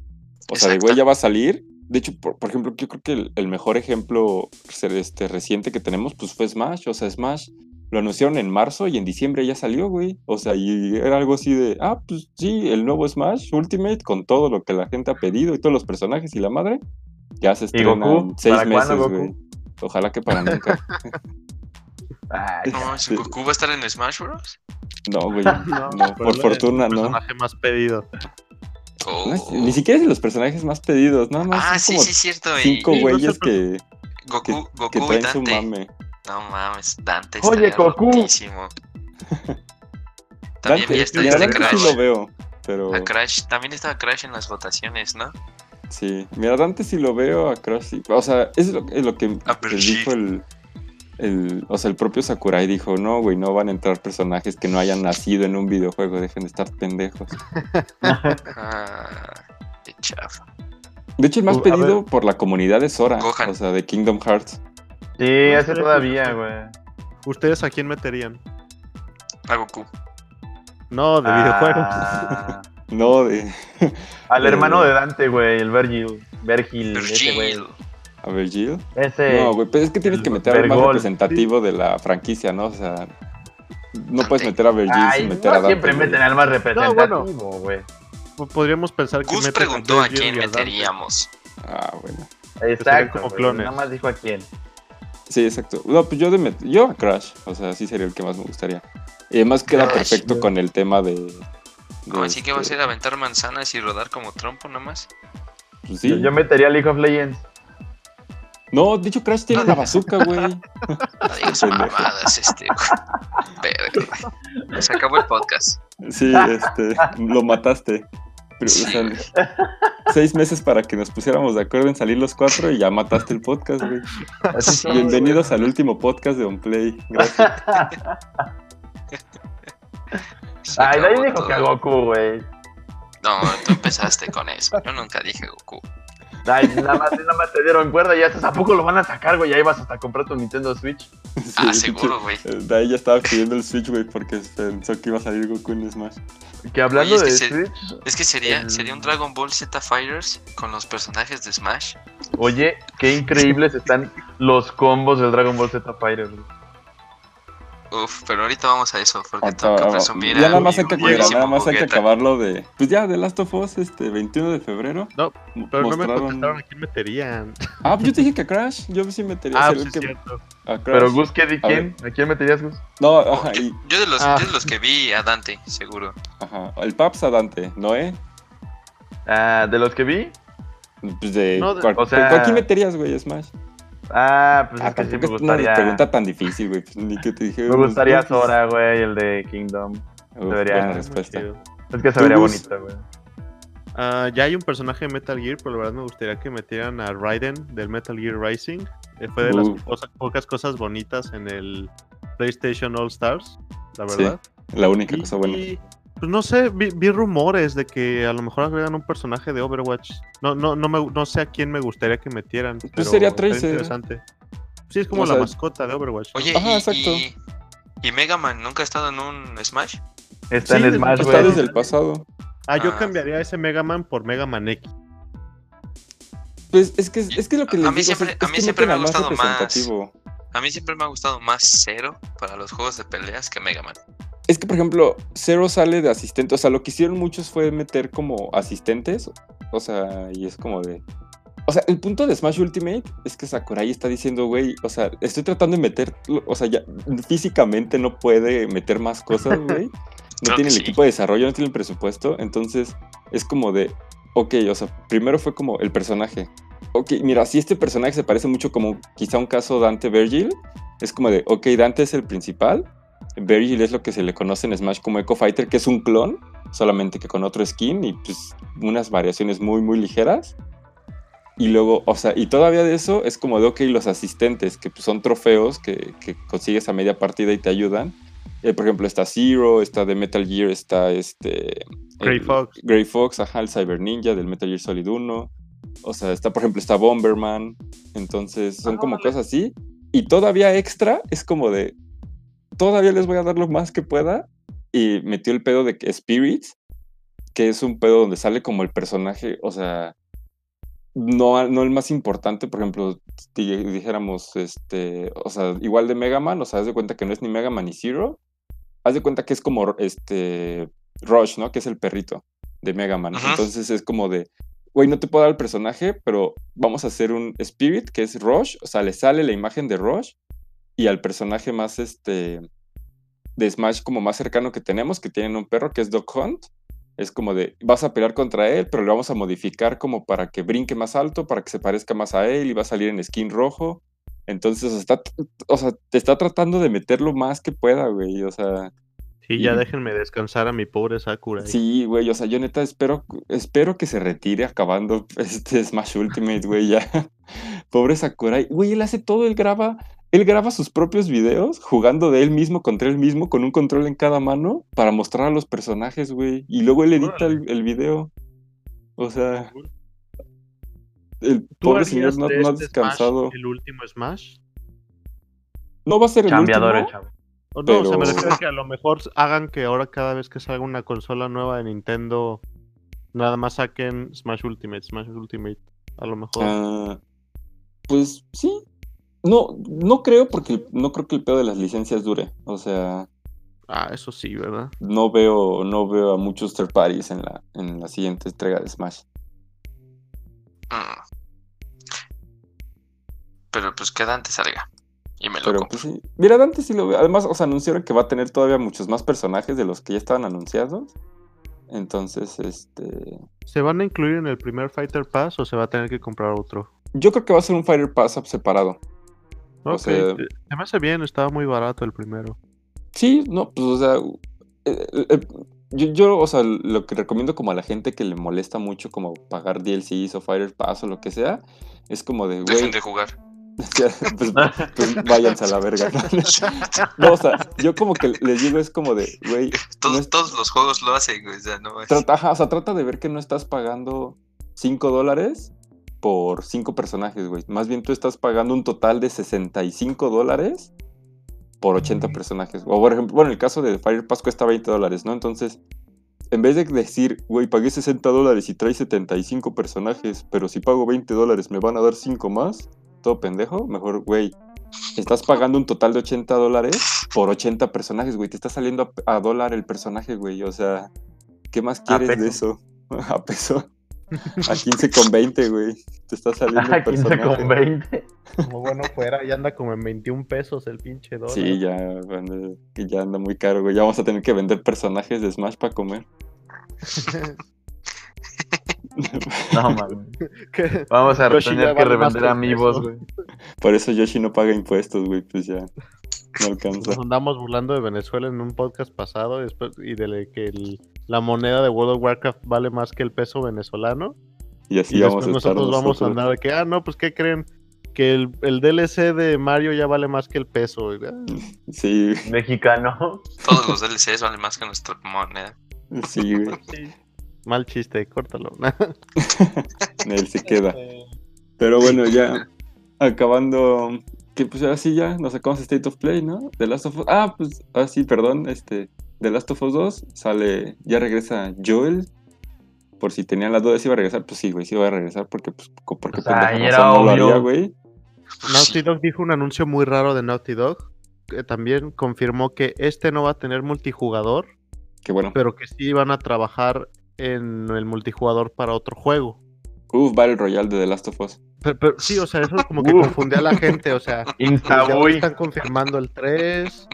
O sea, de güey ya va a salir. De hecho, por, por ejemplo, yo creo que el, el mejor ejemplo este, reciente que tenemos, pues fue Smash. O sea, Smash lo anunciaron en marzo y en diciembre ya salió, güey. O sea, y era algo así de, ah, pues sí, el nuevo Smash Ultimate con todo lo que la gente ha pedido y todos los personajes y la madre. Ya se ¿Y estrena Goku? en seis ¿Para cuándo, meses, güey. Ojalá que para nunca. Ay, No, Sí. ¿Goku va a estar en Smash Bros? No, güey. No, No, pero por fortuna, el no. personaje más pedido. Oh. No es- Ni siquiera es de los personajes más pedidos, nada más. Ah, sí, como sí, cierto. Cinco güeyes que, Goku, que, Goku que y su mame. No mames, Dante Oye, Goku. También Dante, Dante Crash. sí lo veo, pero A Crash, también estaba Crash en las votaciones, ¿no? sí. Mira, Dante sí lo veo, a Crash sí. O sea, es lo, es lo que dijo el, el... O sea, el propio Sakurai dijo, no, güey, no van a entrar personajes que no hayan nacido en un videojuego, dejen de estar pendejos. Ah, qué chafa. De hecho, el más Uh, a pedido ver. por la comunidad es Sora, Gohan. o sea, de Kingdom Hearts. Sí, ese todavía, güey. ¿Ustedes a quién meterían? A Goku. No, de videojuegos. Ah, No, de... Al hermano de Dante, güey, el Virgil. Virgil, ese güey. A Virgil. Ese. No, güey, pero es que tienes que meter al más representativo de la franquicia, ¿no? O sea, no puedes meter a Virgil Ay, sin meter no a Dante. siempre güey. meten al más representativo, bueno. güey. Po- Podríamos pensar que Gus preguntó a Virgil quién meteríamos. Ah, bueno. Exacto. como güey, clones. Nada más dijo a quién. Sí, exacto. No, pues yo de met- yo a Crash, o sea, sí sería el que más me gustaría. Y además queda Crash, perfecto con el tema de. de ¿Cómo así que va a este, ser aventar manzanas y rodar como trompo nomás? pues sí. Yo, yo metería League of Legends. No, de hecho Crash tiene la bazooka, güey. No digas mamadas, este. Verga. Se acabó el podcast. Sí, este, lo mataste. Pero, o sea, seis meses para que nos pusiéramos de acuerdo en salir los cuatro y ya mataste el podcast, güey. Sí, Bienvenidos al último podcast de OnPlay. Gracias. Se Ay, nadie dijo todo. que a Goku, güey. No, tú empezaste con eso. Yo nunca dije Goku. Ay, nada más, nada más te dieron cuerda y ya estás, ¿a poco lo van a sacar, güey? Ahí vas hasta comprar tu Nintendo Switch. Sí, Ah, seguro, güey. eh, De ahí ya estaba pidiendo el Switch, güey, porque pensó que iba a salir Goku en Smash. Que hablando Oye, es de que se- Switch, Es que sería, El- sería un Dragon Ball Z Fighters con los personajes de Smash. oye, qué increíbles están los combos del Dragon Ball Z Fighter, güey. Uf, pero ahorita vamos a eso, porque tengo que presumir ya a nada más hay que, nada más hay que acabarlo de. Pues ya, The Last of Us, este, 21 de febrero. No, Pero no me contestaron a quién meterían. Ah, pues yo te dije que a Crash. Yo sí metería Ah, pues es que- cierto. a Crash. Pero Gus, ¿qué, di- A quién? ¿A quién meterías, Gus? No, ajá, y- Yo de los, Ah. yo de los que vi a Dante, seguro. ajá. El Paps a Dante, Noé. Ah, de los que vi. Pues de. No, de- ¿cuál, o sea- ¿cuál quién meterías, güey? Smash. Ah, pues Ah, es que sí me es una gustaría. pregunta tan difícil, güey. Pues ni que te dije. Me gustaría Sora, güey, el de Kingdom. debería- Buena muy respuesta. Es que se ¿Tú, vería bonito, güey. Ah, ya hay un personaje de Metal Gear, pero la verdad me gustaría que metieran a Raiden del Metal Gear Rising. Eh, fue de las Uf. pocas cosas bonitas en el PlayStation All Stars, la Sí, verdad. La única Y- cosa buena. y, pues no sé, vi, vi rumores de que a lo mejor agregan un personaje de Overwatch. No, no, no, me, no sé a quién me gustaría que metieran. pero Pues sería Tracer. interesante. Sí, es como O la mascota de Overwatch. ¿no? Oye, Ajá, y, exacto. y, y Mega Man nunca ha estado en un Smash? Está Sí, en Smash, Está desde el pasado. Ah, yo Ah. cambiaría ese Mega Man por Mega Man X. Pues es que es que lo que A les mí digo, siempre- es, a mí que siempre me ha gustado más. A mí siempre me ha gustado más Zero para los juegos de peleas que Mega Man. Es que, por ejemplo, Zero sale de asistente. O sea, lo que hicieron muchos fue meter como asistentes. O sea, y es como de. O sea, el punto de Smash Ultimate es que Sakurai está diciendo, güey, o sea, estoy tratando de meter. O sea, ya físicamente no puede meter más cosas, güey. No tiene el sí. equipo de desarrollo, no tiene el presupuesto. Entonces, es como de. Ok, o sea, primero fue como el personaje. Ok, mira, si este personaje se parece mucho como quizá un caso Dante Virgil, es como de, ok, Dante es el principal, Virgil es lo que se le conoce en Smash como Echo Fighter, que es un clon, solamente que con otro skin y pues unas variaciones muy, muy ligeras. Y luego, o sea, y todavía de eso es como de, ok, los asistentes, que pues, son trofeos que, que consigues a media partida y te ayudan. Eh, por ejemplo, está Zero, está de Metal Gear, está este... Grey el- Fox. Grey Fox, ajá, el Cyber Ninja del Metal Gear Solid 1. O sea, está, por ejemplo, está Bomberman. Entonces, son Ah, como cosas así. Y todavía extra, es como de. Todavía les voy a dar lo más que pueda. Y metió el pedo de que Spirits, que es un pedo donde sale como el personaje, o sea. No, no el más importante, por ejemplo, si dijéramos, este, o sea, igual de Mega Man, o sea, haz de cuenta que no es ni Mega Man ni Zero, haz de cuenta que es como, este, Rush, ¿no? Que es el perrito de Mega Man. Ajá. Entonces es como de, güey, no te puedo dar el personaje, pero vamos a hacer un Spirit, que es Rush, o sea, le sale la imagen de Rush y al personaje más, este, de Smash como más cercano que tenemos, que tienen un perro, que es Doc Hunt. Es como de, vas a pelear contra él, pero le vamos a modificar como para que brinque más alto, para que se parezca más a él y va a salir en skin rojo. Entonces, o sea, está, o sea, te está tratando de meter lo más que pueda, güey. O sea, Sí, ya Y- déjenme descansar a mi pobre Sakura. sí, güey. O sea, yo neta espero, espero que se retire acabando este Smash Ultimate, güey, ya. Pobre Sakurai. Güey, él hace todo, él graba, él graba sus propios videos jugando de él mismo contra él mismo con un control en cada mano para mostrar a los personajes, güey. Y luego él edita el, el video. O sea, el ¿Tú pobre señor no, no ha este descansado. Smash el último Smash? No va a ser el Cambiador el último. chavo. O no, o sea, me Pero- refiero a que a lo mejor hagan que ahora cada vez que salga una consola nueva de Nintendo, nada más saquen Smash Ultimate, Smash Ultimate. A lo mejor. Ah, pues sí. No, no creo porque no creo que el pedo de las licencias dure. O sea, Ah, eso sí, ¿verdad? no veo, no veo a muchos third parties en la, en la siguiente entrega de Smash. Mm. Pero pues que Dante salga. Y me lo Pero compro. pues sí. Mira, Dante sí lo veo. Además, o sea, anunciaron que va a tener todavía muchos más personajes de los que ya estaban anunciados. Entonces, este. ¿Se van a incluir en el primer Fighter Pass o se va a tener que comprar otro? Yo creo que va a ser un Fighter Pass up separado. O Ok, sea- se se me hace bien, estaba muy barato el primero. Sí, no, pues, o sea, eh, eh, eh, yo, yo, o sea, lo que recomiendo como a la gente que le molesta mucho como pagar DLCs o Fighter Pass o lo que sea, es como de, güey, Dejen de jugar. pues, pues váyanse a la verga. No, o sea, yo como que les digo es como de, güey, todos, no es- todos los juegos lo hacen, güey. O sea, no es- trata, ajá, o sea, trata de ver que no estás pagando 5 dólares por 5 personajes, güey. Más bien tú estás pagando un total de 65 dólares por 80 personajes. O por ejemplo, bueno, el caso de Fire Pass cuesta 20 dólares, ¿no? Entonces, en vez de decir, güey, pagué 60 dólares y trae 75 personajes, pero si pago 20 dólares me van a dar 5 más, todo pendejo, mejor, güey, estás pagando un total de 80 dólares por 80 personajes, güey. Te está saliendo a, a dólar el personaje, güey. O sea, ¿qué más quieres de eso? A peso. A 15 con 20, güey. Te está saliendo el 15 personaje. con 20. Como bueno fuera, ya anda como en 21 pesos el pinche dólar. Sí, ya, ya anda muy caro, güey. Ya vamos a tener que vender personajes de Smash para comer. No. Que- Vamos a Yoshi tener que revender amigos, güey. Por eso Yoshi no paga impuestos, güey. Pues ya no alcanza. Nos andamos burlando de Venezuela en un podcast pasado y después, y de que el- la moneda de World of Warcraft vale más que el peso venezolano. Y así y vamos después a estar nosotros vamos a nosotros. andar de que, ah, no, pues ¿qué creen? Que el, el DLC de Mario ya vale más que el peso. Sí, Mexicano. Todos los DLCs valen más que nuestra moneda. sí, güey. sí. Mal chiste, córtalo. Él se queda. Pero bueno, ya acabando. Que pues ahora sí ya nos sacamos State of Play, ¿no? The Last of Us. Ah, pues, ah, sí, perdón. Este, The Last of Us 2 sale. Ya regresa Joel. Por si tenían las dudas si iba a regresar, pues sí, güey, sí iba a regresar porque, pues, porque O sea, pendeja y era no lo obvio. haría, güey. Naughty Dog dijo un anuncio muy raro de Naughty Dog. Que también confirmó que este no va a tener multijugador, Que bueno. pero que sí van a trabajar en el multijugador para otro juego. Uf, Battle Royale de The Last of Us. Pero, pero sí, o sea, eso es como que Uf. confundió a la gente, o sea, Instaboy. están confirmando el 3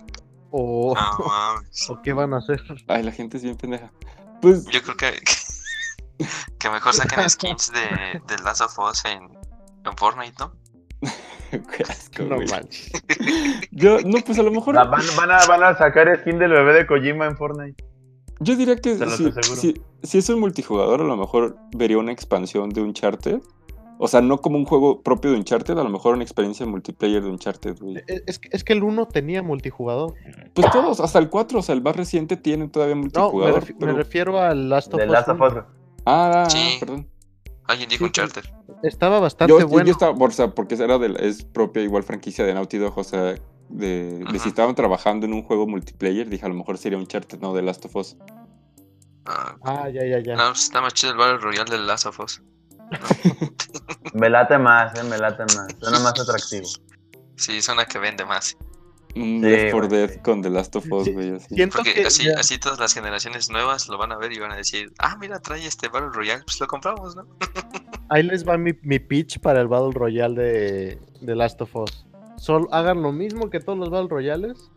o, No mames. o qué van a hacer. Ay, la gente es bien pendeja. Pues, Yo creo que, que mejor saquen skins de, de Last of Us en, en Fortnite, ¿no? qué asco, No manches. Yo, no, pues a lo mejor. La- Van, van a, van a sacar skin del bebé de Kojima en Fortnite. Yo diría que si, aseguro. si- si es un multijugador, a lo mejor vería una expansión de Uncharted. O sea, no como un juego propio de Uncharted, a lo mejor una experiencia multiplayer de Uncharted, güey. Es, es que- es que el 1 tenía multijugador. Pues todos, hasta el 4, o sea, el más reciente tiene todavía No, me, multijugador. refi- me refiero al Last of De Us. Last of 1. Us. Ah, Sí. perdón. Alguien dijo Sí, un charter. Estaba bastante Yo, bueno. yo estaba, o sea, porque era de es propia igual franquicia de Naughty Dog, o sea, de, de si estaban trabajando en un juego multiplayer, dije a lo mejor sería Uncharted, no de Last of Us. Ah, Ah, ya, ya, ya. no, pues está más chido el Battle Royale de Last of Us. Me late más, eh, me late más. Suena más atractivo. Sí, suena que vende más. Un Sí, Left 4 güey, Dead sí. con The Last of Us, Sí, güey, así. Porque que así, todas las generaciones nuevas lo van a ver y van a decir, ah, mira, trae este Battle Royale, pues lo compramos, ¿no? ahí les va mi, mi pitch para el Battle Royale de, de Last of Us. Solo hagan lo mismo que todos los Battle Royales.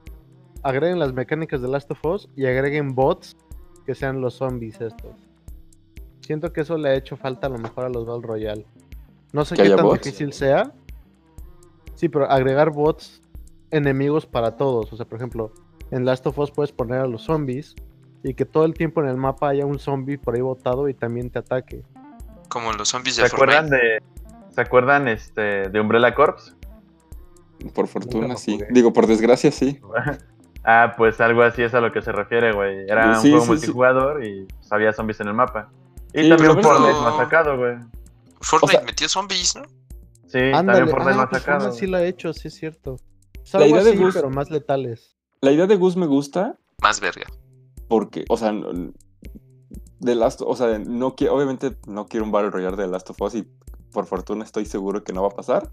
Agreguen las mecánicas de Last of Us y agreguen bots que sean los zombies estos. Siento que eso le ha hecho falta a lo mejor a los Battle Royale. No sé ¿Que qué tan bots? difícil sea. Sí, pero agregar bots enemigos para todos. O sea, por ejemplo, en Last of Us puedes poner a los zombies y que todo el tiempo en el mapa haya un zombie por ahí botado y también te ataque. Como los zombies ¿Se de acuerdan Fortnite. de. ¿Se acuerdan este, de Umbrella Corps? Por fortuna, sí. jugué. Digo, por desgracia, sí. ah, pues algo así es a lo que se refiere, güey. Era un juego sí, sí. multijugador y pues, había zombies en el mapa. Y Sí, también Fortnite más sacado, güey. Fortnite o sea- metió zombies, ¿no? Sí, Ándale, también Fortnite ah, más pues sacado. Sí lo ha hecho, sí es cierto. Es La algo idea de Gus- pero más letales. La idea de Gus me gusta Más verga. porque, o sea, no- de Last, o sea, no quiero, obviamente no quiero un Battle Royale de Last of Us y por fortuna estoy seguro que no va a pasar.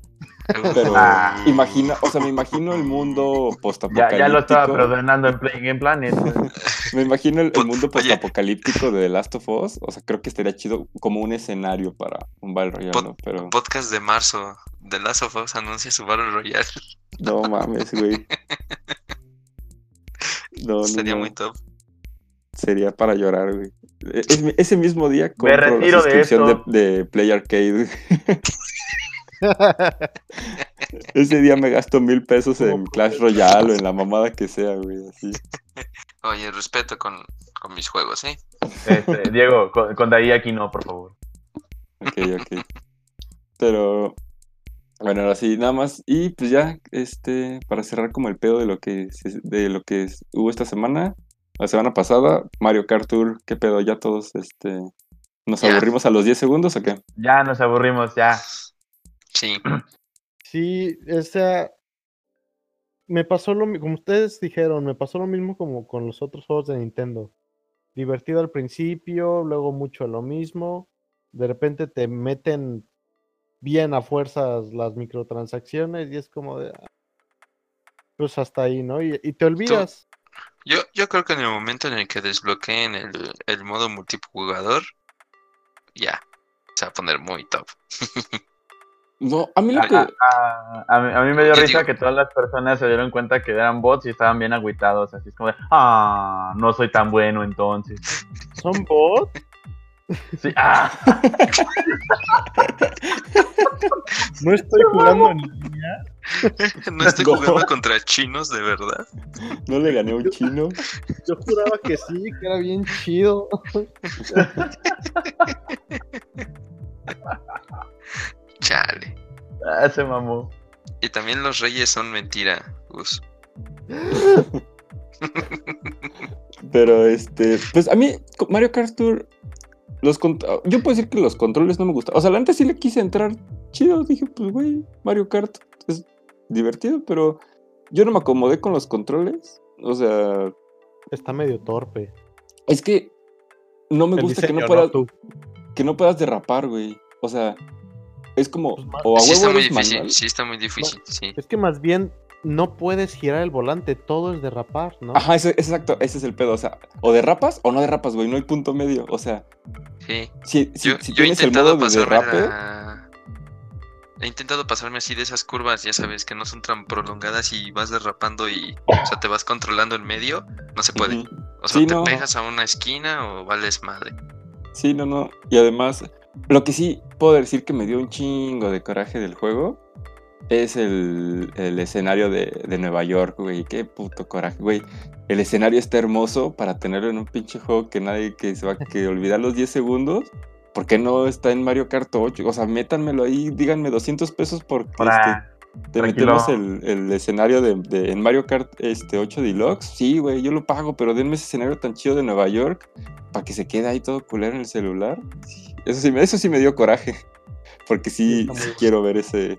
Pero Ah. imagina, o sea, me imagino el mundo Ya, postapocalíptico. ya lo estaba preordenando en Play Game Planet. Me imagino el, el Put- mundo postapocalíptico de The Last of Us. O sea, creo que estaría chido como un escenario para un Battle Royale, ¿no? Pero Podcast de marzo de Last of Us anuncia su Battle Royale. no mames, güey. No, no, Sería no. muy top. Sería para llorar, güey. E- es- ese mismo día compro la de suscripción esto. de, de Play Arcade. ese día me gasto mil pesos en Clash Royale o en la mamada que sea, güey. Así. Oye, respeto con, con mis juegos, ¿eh? Este, Diego, con, con de ahí aquí no, por favor. Ok, ok. Pero bueno, ahora sí, nada más. Y pues ya, este, para cerrar como el pedo de lo que de lo que hubo esta semana, la semana pasada, Mario Kart Tour, qué pedo, ya todos, este, nos Ya. aburrimos a los 10 segundos o qué? Ya nos aburrimos, ya. Sí. Sí, esa. Me pasó lo mismo, como ustedes dijeron, me pasó lo mismo como con los otros juegos de Nintendo. Divertido al principio, luego mucho lo mismo. De repente te meten bien a fuerzas las microtransacciones y es como de. "Ah, Pues hasta ahí, ¿no? Y, y te olvidas. Yo, yo creo que en el momento en el que desbloqueen el, el modo multijugador, ya, se va a poner muy top. No, a mí lo A, que. a- a- a mí, a mí me dio Yo risa digo- que todas las personas se dieron cuenta que eran bots y estaban bien agüitados. Así es como de, ah, no soy tan bueno entonces. ¿Son bots? Sí, ah, No estoy jugando en línea. no estoy No. jugando contra chinos, de verdad. No le gané a un chino. Yo juraba que sí, que era bien chido. Chale. ah, se mamó. Y también los reyes son mentira, Gus. Pero este, pues a mí, Mario Kart Tour, los yo puedo decir que los controles no me gustan. O sea, la antes sí le quise entrar chido. Dije, pues güey, Mario Kart es divertido, pero yo no me acomodé con los controles. O sea, Está medio torpe. es que no me El gusta que no puedas, que no puedas derrapar, güey. O sea, es como, Pues, ma- o a Sí está muy eres difícil, manual. sí está muy difícil, sí. Es que más bien no puedes girar el volante, todo es derrapar, ¿no? Ajá, ese- exacto, ese es el pedo. O sea, o derrapas o no derrapas, güey. No hay punto medio. O sea, Sí. si, si, Yo, si yo he tienes el modo intentado de pasarme derrape. la- He intentado pasarme así de esas curvas, ya sabes, que no son tan prolongadas y vas derrapando y, o sea, te vas controlando en medio, no se puede. O sea, Sí, te no. pegas a una esquina o vales madre. Sí, no, no. Y además, lo que sí puedo decir que me dio un chingo de coraje del juego es el, el escenario de, de Nueva York, güey. Qué puto coraje, güey. El escenario está hermoso para tenerlo en un pinche juego que nadie que se va a que olvidar los 10 segundos. ¿Por qué no está en Mario Kart 8? O sea, métanmelo ahí, díganme 200 pesos porque este, Para... te tranquilo. metemos el, el escenario de, de- en Mario Kart este, 8 Deluxe. Sí, güey, yo lo pago, pero denme ese escenario tan chido de Nueva York para que se quede ahí todo culero en el celular. Sí, Eso sí, me- eso sí me dio coraje. Porque sí, sí quiero ver ese,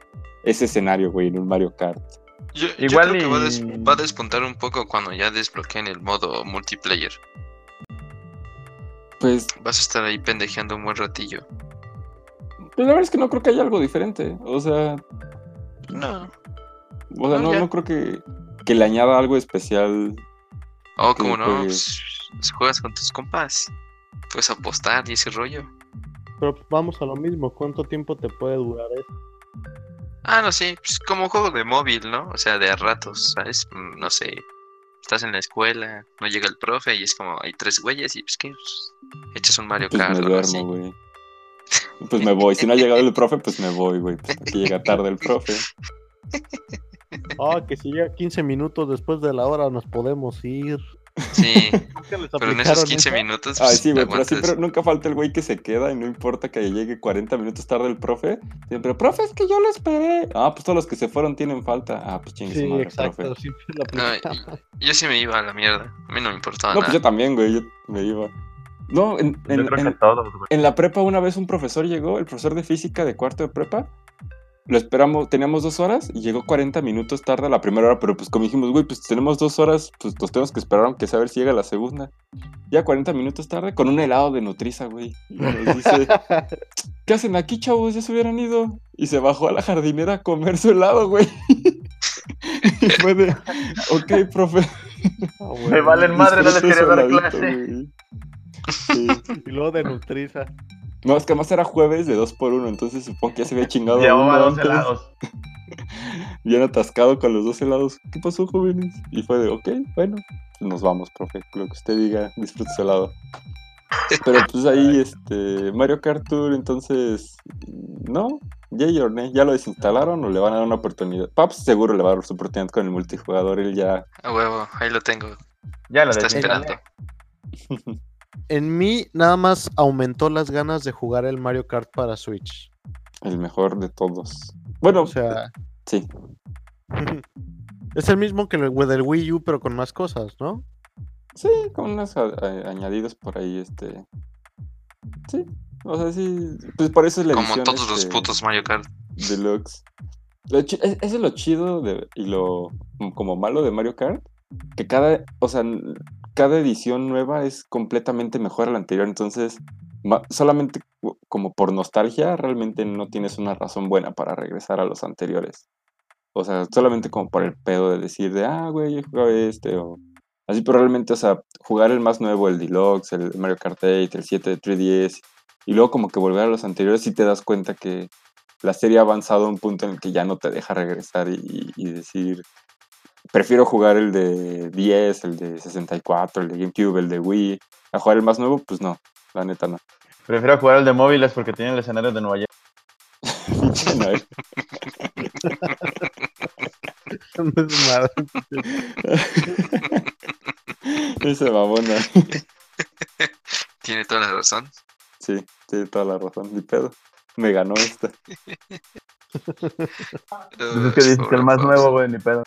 ese escenario, güey, en un Mario Kart. Yo, yo Igual que va a, des- va a despuntar un poco cuando ya desbloqueen el modo multiplayer. Pues, Vas a estar ahí pendejeando un buen ratillo. pues, la verdad es que no creo que haya algo diferente. O sea, No. o sea No, no, creo que, que le añada algo especial. Oh, como no, pues, juegas con tus compas. Puedes apostar y ese rollo. Pero pues, vamos a lo mismo, ¿cuánto tiempo te puede durar eso? Ah, no sé, pues como juego de móvil, ¿no? O sea, de a ratos, ¿sabes? Mm, No sé. Estás en la escuela, no llega el profe y es como hay tres güeyes y pues que pues, echas un Mario Pues Kart me así. duermo, güey. Pues me voy. Si no ha llegado el profe, pues me voy, güey. Pues aquí llega tarde el profe. Ah, que si llega 15 minutos después de la hora nos podemos ir. Sí, ¿Nunca les pero en esos aplicaron 15 esa? minutos. Ay, pues, sí, güey, pero siempre nunca falta el güey que se queda y no importa que llegue 40 minutos tarde el profe. Siempre, profe, es que yo lo esperé. Ah, pues todos los que se fueron tienen falta. Ah, pues chingue su Sí, madre, exacto, profe. la No, yo sí me iba a la mierda. A mí no me importaba No, pues yo también, güey, yo me iba. No, en, en- en- todos, en la prepa una vez un profesor llegó, el profesor de física de cuarto de prepa. Lo esperamos, teníamos dos horas y llegó 40 minutos tarde a la primera hora, pero pues como dijimos, güey, pues tenemos dos horas, pues nos tenemos que esperar aunque ver si llega la segunda. Ya 40 minutos tarde con un helado de Nutriza, güey. Y nos dice, ¿qué hacen aquí, chavos? Ya se hubieran ido. Y se bajó a la jardinera a comer su helado, güey. y fue de, ok, profe. Ah, Me valen madre, no les quería dar clase. güey". Sí. Y luego de Nutriza. No, es que además era jueves de 2 por 1 entonces supongo que ya se había chingado. Llevaba uno dos helados. Bien atascado con los dos helados. ¿Qué pasó, jóvenes? Y fue de, ok, bueno, pues nos vamos, profe. Lo que usted diga, disfrute su helado. Pero pues ahí, este, Mario Kart Tour, entonces, no, nay, ¿ya lo desinstalaron o le van a dar una oportunidad? Paps seguro le va a dar su oportunidad con el multijugador, él ya... A huevo, ahí lo tengo. Ya lo Está esperando. En mí nada más aumentó las ganas de jugar el Mario Kart para Switch. El mejor de todos. Bueno, O sea, sí, es el mismo que el del Wii U, pero con más cosas, ¿no? Sí, con unos añadidos por ahí, este. Sí, o sea, sí. Pues por eso es la Como edición, todos los este, putos Mario Kart. Deluxe. Lo es- Eso es lo chido de- y lo como malo de Mario Kart. Que cada, o sea, cada edición nueva es completamente mejor a la anterior. Entonces, solamente co- como por nostalgia, realmente no tienes una razón buena para regresar a los anteriores. O sea, solamente como por el pedo de decir de, ah, güey, yo jugaba este, o así, pero realmente, o sea, jugar el más nuevo, el Deluxe, el Mario Kart 8, el 7 de 3DS, y luego como que volver a los anteriores, sí te das cuenta que la serie ha avanzado a un punto en el que ya no te deja regresar y, y decir, prefiero jugar el de 10, el de 64, el de GameCube, el de Wii, a jugar el más nuevo, pues no, la neta no. Prefiero jugar el de móviles porque tiene el escenario de Nueva York. Pinche nave. No es nada. Ese babona. Tiene toda la razón. Sí, tiene toda la razón, ni pedo. Me ganó esta. Pues es que dices que el más nuevo, güey, ni pedo.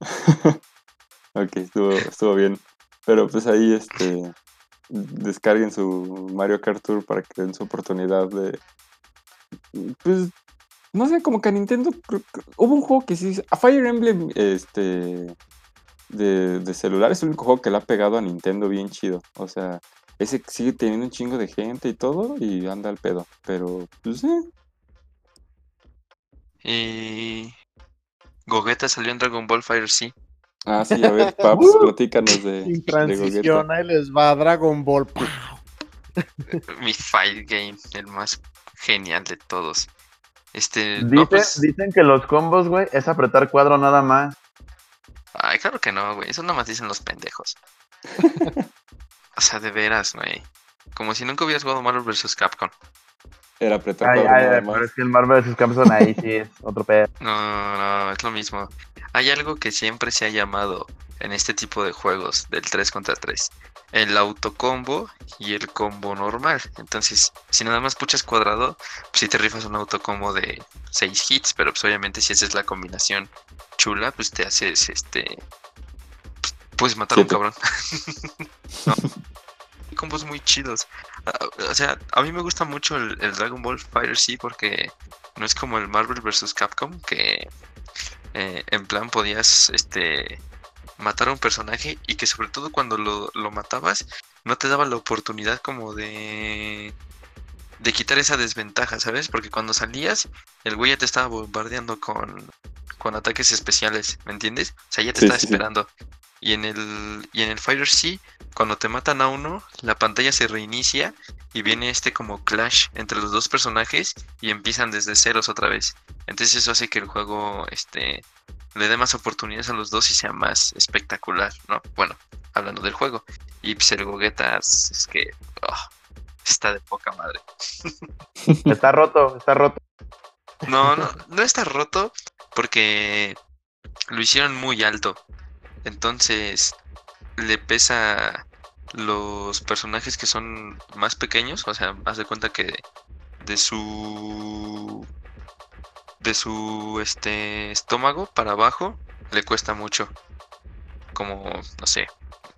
ok, estuvo, estuvo bien. Pero pues ahí este descarguen su Mario Kart Tour para que den su oportunidad de. Pues. No sé, como que a Nintendo. Hubo un juego que sí. A Fire Emblem, este. De, de celular es el único juego que le ha pegado a Nintendo bien chido. O sea, ese sigue teniendo un chingo de gente y todo. Y anda al pedo. Pero, pues sí. Y. Gogeta salió en Dragon Ball Fire sí. Ah, sí, a ver, Paps, platícanos de, Sin de transición, Gogeta. ahí les va Dragon Ball. Mi fight game, el más genial de todos. Este. no, Dicen, pues- dicen que los combos, güey, es apretar cuadro nada más. Ay, claro que no, güey. Eso nomás dicen los pendejos. o sea, de veras, güey. Como si nunca hubieras jugado Marvel vs. Capcom. Era más. pero es que el Marvel vs. Capcom ahí sí es otro pedo. No, no, es lo mismo. Hay algo que siempre se ha llamado en este tipo de juegos del 3 contra 3. El autocombo y el combo normal. Entonces, si nada más puchas cuadrado, pues si te rifas un autocombo de 6 hits, pero pues obviamente si esa es la combinación chula, pues te haces este... pues, Puedes matar a un cabrón. No. Combos muy chidos. Ah, O sea, a mí me gusta mucho el, el Dragon Ball Fire sí porque no es como el Marvel vs. Capcom que eh, en plan podías este matar a un personaje y que sobre todo cuando lo, lo matabas no te daba la oportunidad como de de quitar esa desventaja, ¿sabes? Porque cuando salías el güey ya te estaba bombardeando con con ataques especiales, ¿me entiendes? O sea, ya te Sí, estaba sí, sí. Y en el y en el Fire sí, cuando te matan a uno, la pantalla se reinicia y viene este como clash entre los dos personajes y empiezan desde ceros otra vez. Entonces eso hace que el juego este le dé más oportunidades a los dos y sea más espectacular, ¿no? Bueno, hablando del juego. Y pues el Gogeta es es que ah, está de poca madre. Está roto, está roto. No, no, no está roto porque lo hicieron muy alto. Entonces le pesa los personajes que son más pequeños, o sea, haz de cuenta que de su de su este estómago para abajo le cuesta mucho. Como, no sé,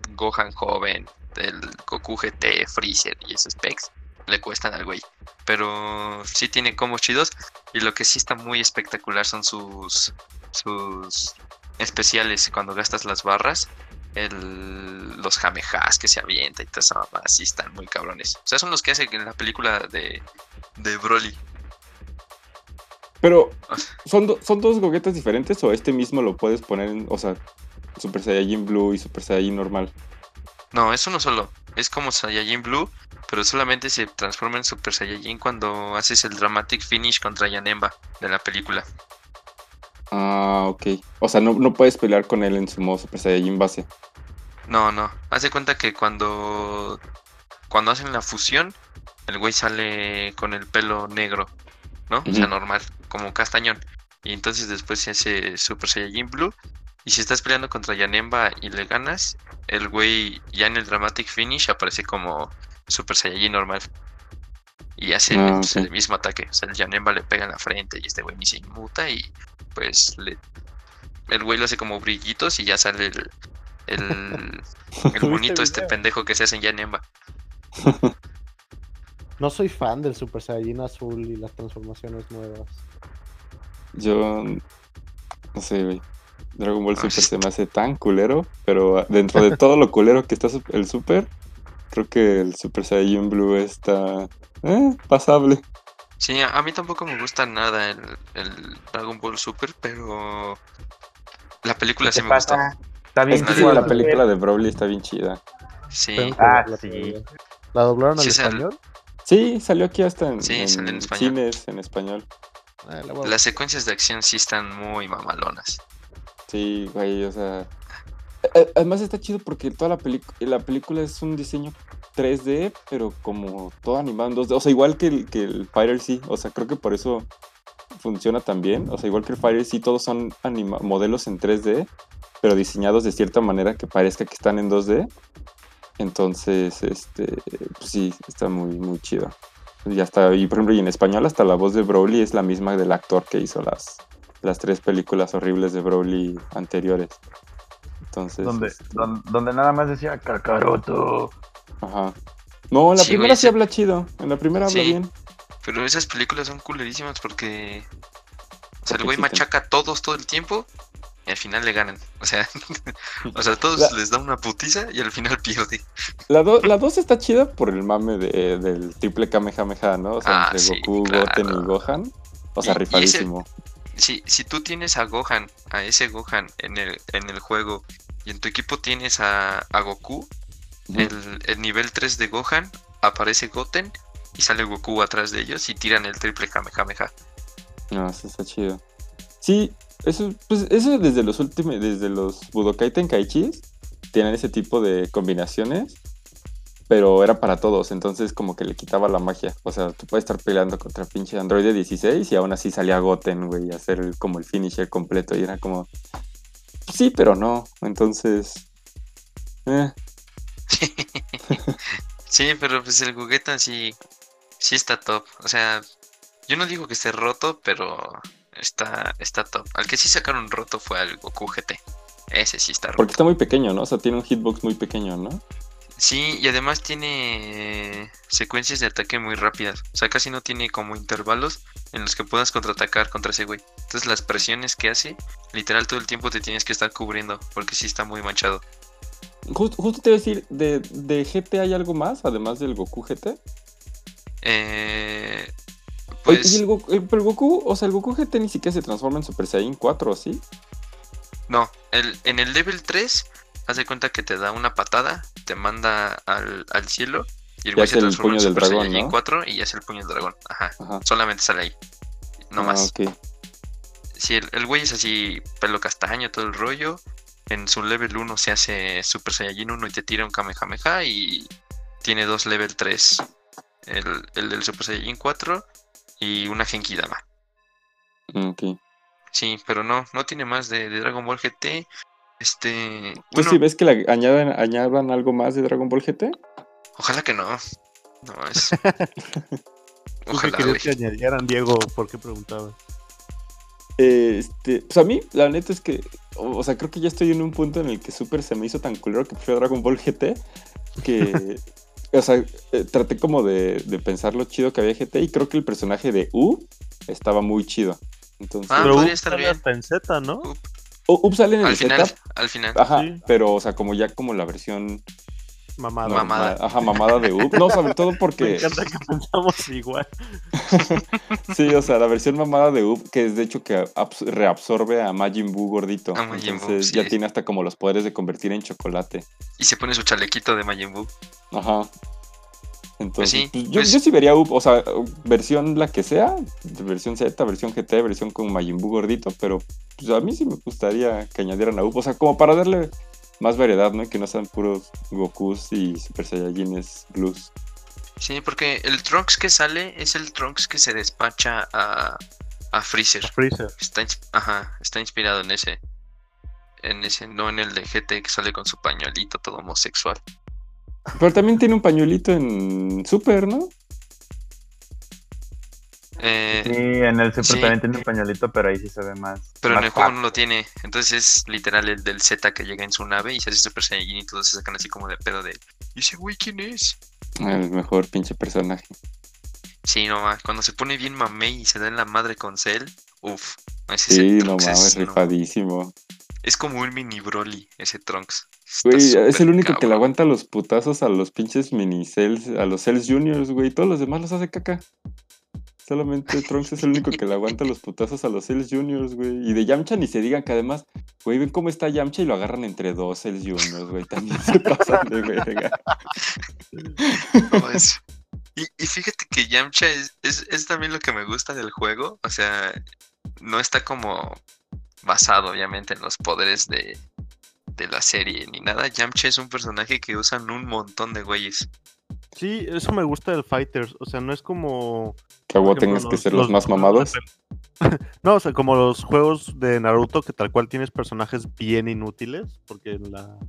Gohan joven, el Goku GT, Freezer y esos specs le cuestan al güey. Pero sí tiene combos chidos y lo que sí está muy espectacular son sus sus especiales cuando gastas las barras. El, los jamejas que se avienta y toda esa mamada, sí están muy cabrones. O sea, son los que hacen en la película de, de Broly. Pero, ¿son, do- ¿son dos goguetas diferentes o este mismo lo puedes poner en, o sea, Super Saiyajin Blue y Super Saiyajin normal? No, es uno solo. Es como Saiyajin Blue, pero solamente se transforma en Super Saiyajin cuando haces el dramatic finish contra Yanemba de la película. Ah, ok. O sea, no, no puedes pelear con él en su modo Super Saiyajin base. No, no. Haz de cuenta que cuando cuando hacen la fusión, el güey sale con el pelo negro, ¿no? O sea, normal, como castañón. Y entonces después se hace Super Saiyajin Blue. Y si estás peleando contra Yanemba y le ganas, el güey ya en el dramatic finish aparece como Super Saiyajin normal. Y hace Ah, pues, el mismo ataque. O sea, el Yanemba le pega en la frente y este güey ni se inmuta y pues le el güey lo hace como brillitos y ya sale el el, el monito este video? pendejo que se hace en Yanemba. No soy fan del Super Saiyajin azul y las transformaciones nuevas. Yo, no sé, güey. Dragon Ball Ah, Super se me hace tan culero, pero dentro de todo lo culero que está el Super, creo que el Super Saiyajin Blue está eh, pasable. Sí, a, mí tampoco me gusta nada el, el Dragon Ball Super, pero la película ¿Qué sí me gustó. pasa? Está bien Es chida la la película de Broly está bien chida. Sí, Ah, sí. ¿La doblaron al Sí, español? Sí, salió aquí hasta en, Sí, en salió en español. cines en español. Ah, la las secuencias de acción sí están muy mamalonas. Sí, güey, o sea. A- Además está chido porque toda la película la película es un diseño 3D, pero como todo animado en 2D. O sea, igual que el, que el sí. O sea, creo que por eso funciona tan bien. O sea, igual que el Fighter sí, todos son modelos en 3D, pero diseñados de cierta manera que parezca que están en 2D. Entonces, este, pues sí, está muy, muy chido. Y hasta, y por ejemplo, y en español hasta la voz de Broly es la misma del actor que hizo las, las tres películas horribles de Broly anteriores. Entonces, Donde, este, don- donde nada más decía Kakaroto. ajá. No, en la Sí, primera güey, sí habla chido. En la primera habla Sí. bien. Pero esas películas son culerísimas porque. O sea, el güey machaca a todos todo el tiempo y al final le ganan. O sea, o sea, a todos La- les da una putiza y al final pierde. La 2 la dos está chida por el mame de- del triple Kamehameha, ¿no? O sea, Ah, entre sí, Goku, claro. Goten y Gohan. O sea, Y- y ese- rifadísimo. Si, si tú tienes a Gohan, a ese Gohan en el, en el juego y en tu equipo tienes a, a Goku, el, el nivel 3 de Gohan aparece Goten y sale Goku atrás de ellos y tiran el triple Kamehameha. No, eso está chido. Sí, eso, pues eso desde los últimos, desde los Budokai Tenkaichis, tienen ese tipo de combinaciones, pero era para todos, entonces como que le quitaba la magia. O sea, tú puedes estar peleando contra pinche Android 16 y aún así salía Goten, güey, a hacer como el finisher completo y era como, sí, pero no, entonces... eh, Sí, pero pues el Gogeta sí, sí está top. O sea, yo no digo que esté roto, pero está, está top. Al que sí sacaron roto fue al Goku GT. Ese sí está roto. porque está muy pequeño, ¿no? O sea, tiene un hitbox muy pequeño, ¿no? Sí, y además tiene secuencias de ataque muy rápidas. O sea, casi no tiene como intervalos en los que puedas contraatacar contra ese güey. Entonces las presiones que hace, literal todo el tiempo te tienes que estar cubriendo, porque sí está muy manchado. Just- justo te iba a decir, ¿de, ¿de GT hay algo más, además del Goku GT? Eh, Oye, pues y el Goku, el- pero el Goku, o sea, el Goku GT ni siquiera se transforma en Super Saiyan 4, ¿sí? no, el, en el level 3, haz de cuenta que te da una patada, te manda al, al cielo y el güey se el transforma en Super dragón, Saiyajin ¿no? 4 y hace el puño del dragón. Ajá, Ajá. solamente sale ahí. No Ah, más. ok. Si el, el güey es así, pelo castaño, todo el rollo. En su level 1 se hace Super Saiyajin 1 y te tira un Kamehameha. Y tiene dos level 3. El, el del Super Saiyajin 4 y una Genki Dama. Mm, ok. Sí, pero no, no tiene más de, de Dragon Ball GT. Este. ¿Tú Bueno, sí ves que le añadan, añadan algo más de Dragon Ball GT? ojalá que no. No, es. ¿Tú qué Ojalá, que añadieran, Diego? ¿Por qué preguntabas? Eh, Este, pues a mí, la neta es que, o, o sea, creo que ya estoy en un punto en el que Super se me hizo tan culero que prefiero Dragon Ball GT que, o sea, eh, traté como de, de pensar lo chido que había GT y creo que el personaje de U estaba muy chido. Entonces, Ah, Pero podría Up estar bien. en Z, ¿no? U- sale en el Al final, al final. ajá, Sí. pero, o sea, como ya como la versión Mamada. Mamada. ajá, mamada de Up. No, sobre todo Me porque, encanta que pensamos igual. sí, o sea, la versión mamada de Up, que es de hecho que abs- reabsorbe a Majin Buu gordito. A Majin Buu, Entonces ya sí. tiene hasta como los poderes de convertir en chocolate. Y se pone su chalequito de Majin Buu. Ajá. Entonces, sí, pues, yo, pues- yo sí vería o sea, versión la que sea, versión Z, versión GT, versión con Majin Buu gordito, pero pues, a mí sí me gustaría que añadieran a Up, o sea, como para darle más variedad, ¿no? Y que no sean puros Gokus y Super Saiyajines blues. Sí, porque el Trunks que sale es el Trunks que se despacha a, a Freezer. Freezer. Está, ajá, está inspirado en ese. En ese, no en el de GT que sale con su pañuelito todo homosexual. Pero también tiene un pañuelito en Super, ¿no? Eh, Sí, en el Super Sí. también tiene un pañuelito, pero ahí sí se ve más. pero en el juego no lo tiene. Entonces es literal el del Z que llega en su nave y se hace Super Saiyajin y todos se sacan así como de pedo de. ¿Y ese güey quién es? El mejor pinche personaje. Sí, no ma, Cuando se pone bien mamey y se da en la madre con Cell. Uff. Sí, no mames, es, no, rifadísimo. Es como un mini Broly, ese Trunks. Güey, es el único que le aguanta los putazos a los pinches mini cells, a los cells juniors, güey. Todos los demás los hace caca. Solamente Trunks es el único que le aguanta los putazos a los Cells Juniors, güey. Y de Yamcha ni se digan que además, güey, ven cómo está Yamcha y lo agarran entre dos Cells Juniors, güey. También se pasan de verga. No, es- Y, y fíjate que Yamcha es, es, es también lo que me gusta del juego. O sea, no está como basado, obviamente, en los poderes de, de la serie ni nada. Yamcha es un personaje que usan un montón de güeyes. Sí, eso me gusta del Fighters. O sea, no es como. Que vos tengas que ser los más mamados. No, o sea, como los juegos de Naruto, que tal cual tienes personajes bien inútiles, porque en la,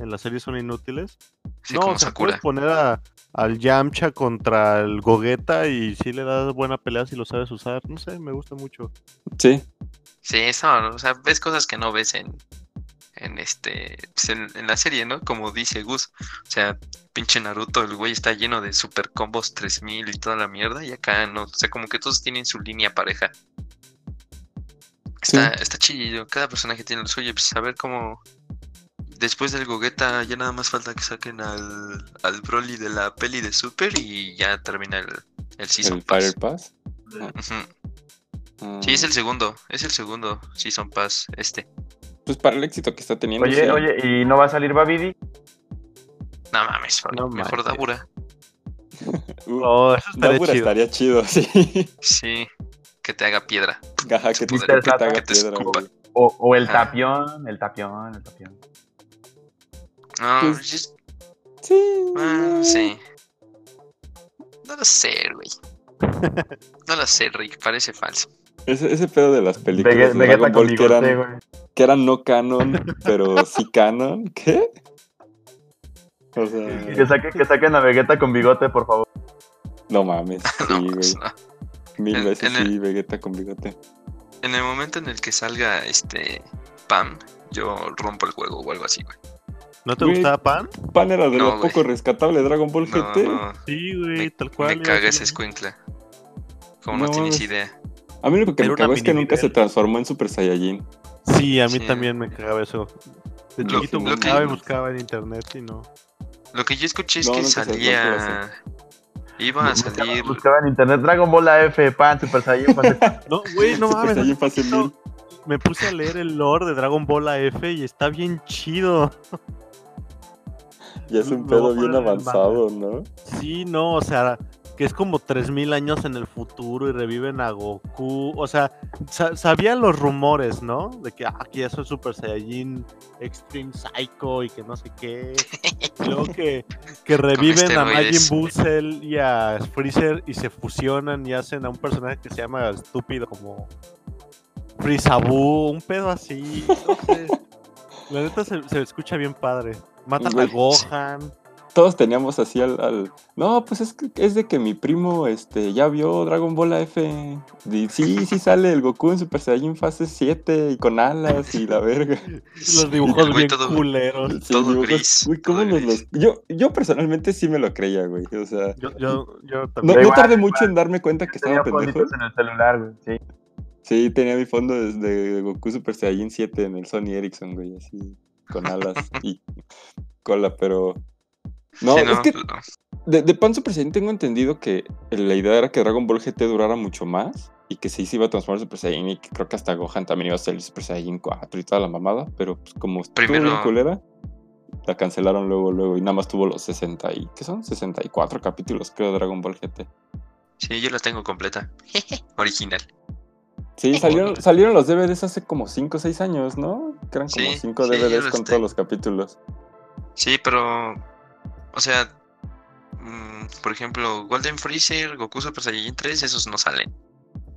en la serie son inútiles. Sí, no, o sea, Sakura. puedes poner a, al Yamcha contra el Gogeta y sí le das buena pelea si lo sabes usar. No sé, me gusta mucho. Sí, Sí, eso, o sea, ves cosas que no ves en, en este, pues, en, en la serie, ¿no? Como dice Gus, o sea, pinche Naruto, el güey está lleno de super combos 3000 y toda la mierda, y acá no, o sea, como que todos tienen su línea pareja. Está, está chido, cada personaje tiene lo suyo, pues a ver cómo... Después del Gogeta ya nada más falta que saquen al, al Broly de la peli de Super y ya termina el, el Season el Pass. Fire Pass. Ah, Sí, es el segundo, es el segundo Season Pass este. Pues para el éxito que está teniendo. Oye, sí. oye, ¿y no va a salir Babidi? No mames, No mejor manches. Dabura. Uh, Oh, eso estaría Dabura chido. estaría chido, sí. Sí, que te haga piedra. Ajá, que te, Poder, que te que haga te piedra. O, o el tapión, el tapión, el tapión. No, Pues, yo- Sí. ah, sí. No lo sé, güey. No lo sé, Rick, parece falso. Ese, ese pedo de las películas de Dragon Ball que eran, güey. que eran no canon, pero sí canon. ¿Qué? O sea, Que, saque- que saquen a Vegeta con bigote, por favor. no mames. No, Sí, güey. pues, no. Mil en- veces en el- sí, Vegeta con bigote. En el momento en el que salga este Pam, yo rompo el juego o algo así, güey. ¿No te Güey. gustaba Pan? Pan era de No, lo güey. poco rescatable de Dragon Ball No, GT. no, Sí, güey, me, tal cual. me a ese escuincla. Como no, No tienes idea. A mí lo que Era me cagó es que nunca se transformó en Super Saiyajin. Sí, a mí Sí. también me cagaba eso. De Lo- chiquito lo buscaba que- y buscaba en internet y no. Lo que yo escuché es No, que salía. Iba a Buscaba, salir. buscaba en internet Dragon Ball AF, Pan, Super Saiyan, Pan. No, güey, no mames. Me puse a leer el lore de Dragon Ball AF y está bien chido. Ya es un No, pedo bien avanzado, ¿no? Sí, no, o sea, que es como 3000 años en el futuro y reviven a Goku. O sea, sa- sabían los rumores, ¿no? De que ah, aquí ya soy Super Saiyajin Extreme Psycho y que no sé qué. Luego que, que reviven a Majin. Buu, Cell y a Freezer y se fusionan y hacen a un personaje que se llama estúpido como Frizabu, un pedo así. No sé. La neta se, se escucha bien padre. Matan a Güey, Gohan. Todos teníamos así al, al- No, pues es que es de que mi primo este, ya vio Dragon Ball AF. Y sí, sí sale el Goku en Super Saiyajin fase 7 y con alas y la verga. Los dibujos güey bien todo- culeros. Sí, Todo dibujos- gris, Uy, ¿cómo todo nos gris. los- Yo, yo personalmente sí me lo creía, güey. O sea, Yo, yo, yo no, también. no igual, tardé mucho en darme cuenta que Tenía estaba pendejo. en el celular, güey. Sí. Sí, tenía mi fondo desde Goku Super Saiyajin 7 en el Sony Ericsson, güey, así, con alas y cola, pero... No, Sí, es que no, de, de Pan Super Saiyan tengo entendido que la idea era que Dragon Ball GT durara mucho más y que sí se iba a transformar en Super Saiyan y que creo que hasta Gohan también iba a ser el Super Saiyan 4 y toda la mamada, pero pues como estuvo Primero- bien culera, la cancelaron luego, luego y nada más tuvo los 60 y... ¿Qué son? 64 capítulos creo de Dragon Ball GT. Sí, yo la tengo completa. Original. Sí, salieron, salieron los DVDs hace como 5 o 6 años, ¿no? Que eran como Sí, 5 sí, yo DVDs con tengo. todos los capítulos. Sí, pero. O sea. mm, por ejemplo, Golden Freezer, Goku Super Saiyajin 3, esos no salen.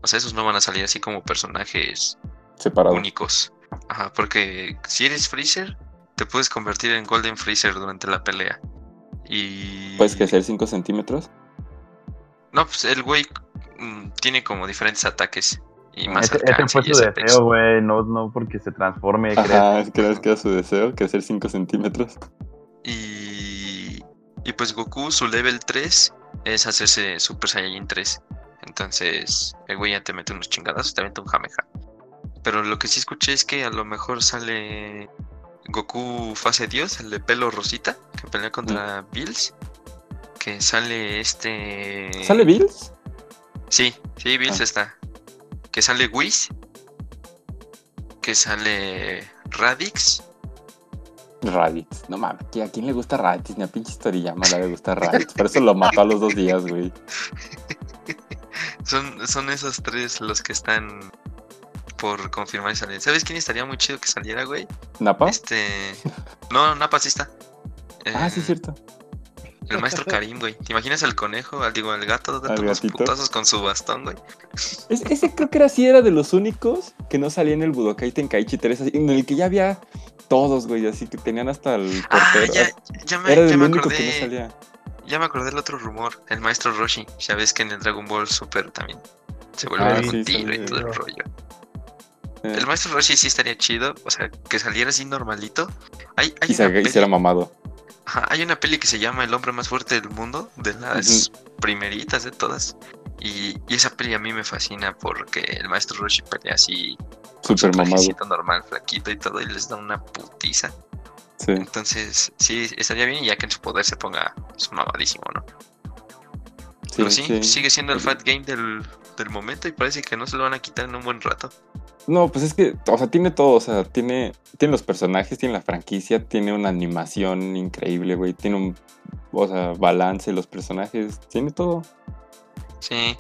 O sea, esos no van a salir así como personajes Separados. únicos. Ajá, porque si eres Freezer, te puedes convertir en Golden Freezer durante la pelea. Y. Puedes crecer 5 centímetros. No, pues el güey mm, tiene como diferentes ataques. Y más Ese, ese alcance fue y su ese deseo, güey. No, no porque se transforme, creo. Ajá, es que es que era su deseo, crecer 5 centímetros. Y, y pues Goku, su level 3 es hacerse Super Saiyajin 3. Entonces, el güey ya te mete unos chingadazos, te mete un jameja. Pero lo que sí escuché es que a lo mejor sale Goku fase Dios, el de pelo rosita, que pelea contra Bills. Que sale este. ¿Sale Bills? Sí, sí, Bills Ah. está. Que sale Whis. Que sale Radix. Raditz. No mames, ¿a quién le gusta Raditz? Ni a pinche Toriyama le gusta Raditz. Por eso lo mató a los dos días, güey. Son, son esos tres los que están por confirmar y salir. ¿Sabes quién estaría muy chido que saliera, güey? ¿Napa? Este. No, Napa sí está. Ah, sí, Eh, es cierto. El maestro Karim, güey. ¿Te imaginas al conejo, al digo, al gato dando unos putazos con su bastón, güey? Es- ese creo que era sí era de los únicos que no salía en el Budokai Tenkaichi 3, así, en el que ya había todos, güey, así que tenían hasta el Ah, portero. ya, ya me, era ya el me único acordé. que no salía. Ya me acordé del otro rumor. El maestro Roshi. Ya ves que en el Dragon Ball Super también se vuelve Ah, un sí, tiro y todo el rollo. Eh, El maestro Roshi sí estaría chido. O sea, que saliera así normalito. Hay, hay y se una peli- hiciera mamado. Ajá, hay una peli que se llama El hombre más fuerte del mundo, de las primeritas de todas. Y, y esa peli a mí me fascina porque el maestro Roshi pelea así, con su Súper mamado. normal, flaquito y todo, y les da una putiza. Sí. Entonces, sí, estaría bien, ya que en su poder se ponga su mamadísimo, ¿no? Sí, Pero sí, sí. sigue siendo el fat game del, del momento y parece que no se lo van a quitar en un buen rato. No, pues es que, o sea, tiene todo, o sea, tiene, tiene los personajes, tiene la franquicia, tiene una animación increíble, güey, tiene un, o sea, balance, los personajes, tiene todo. Sí,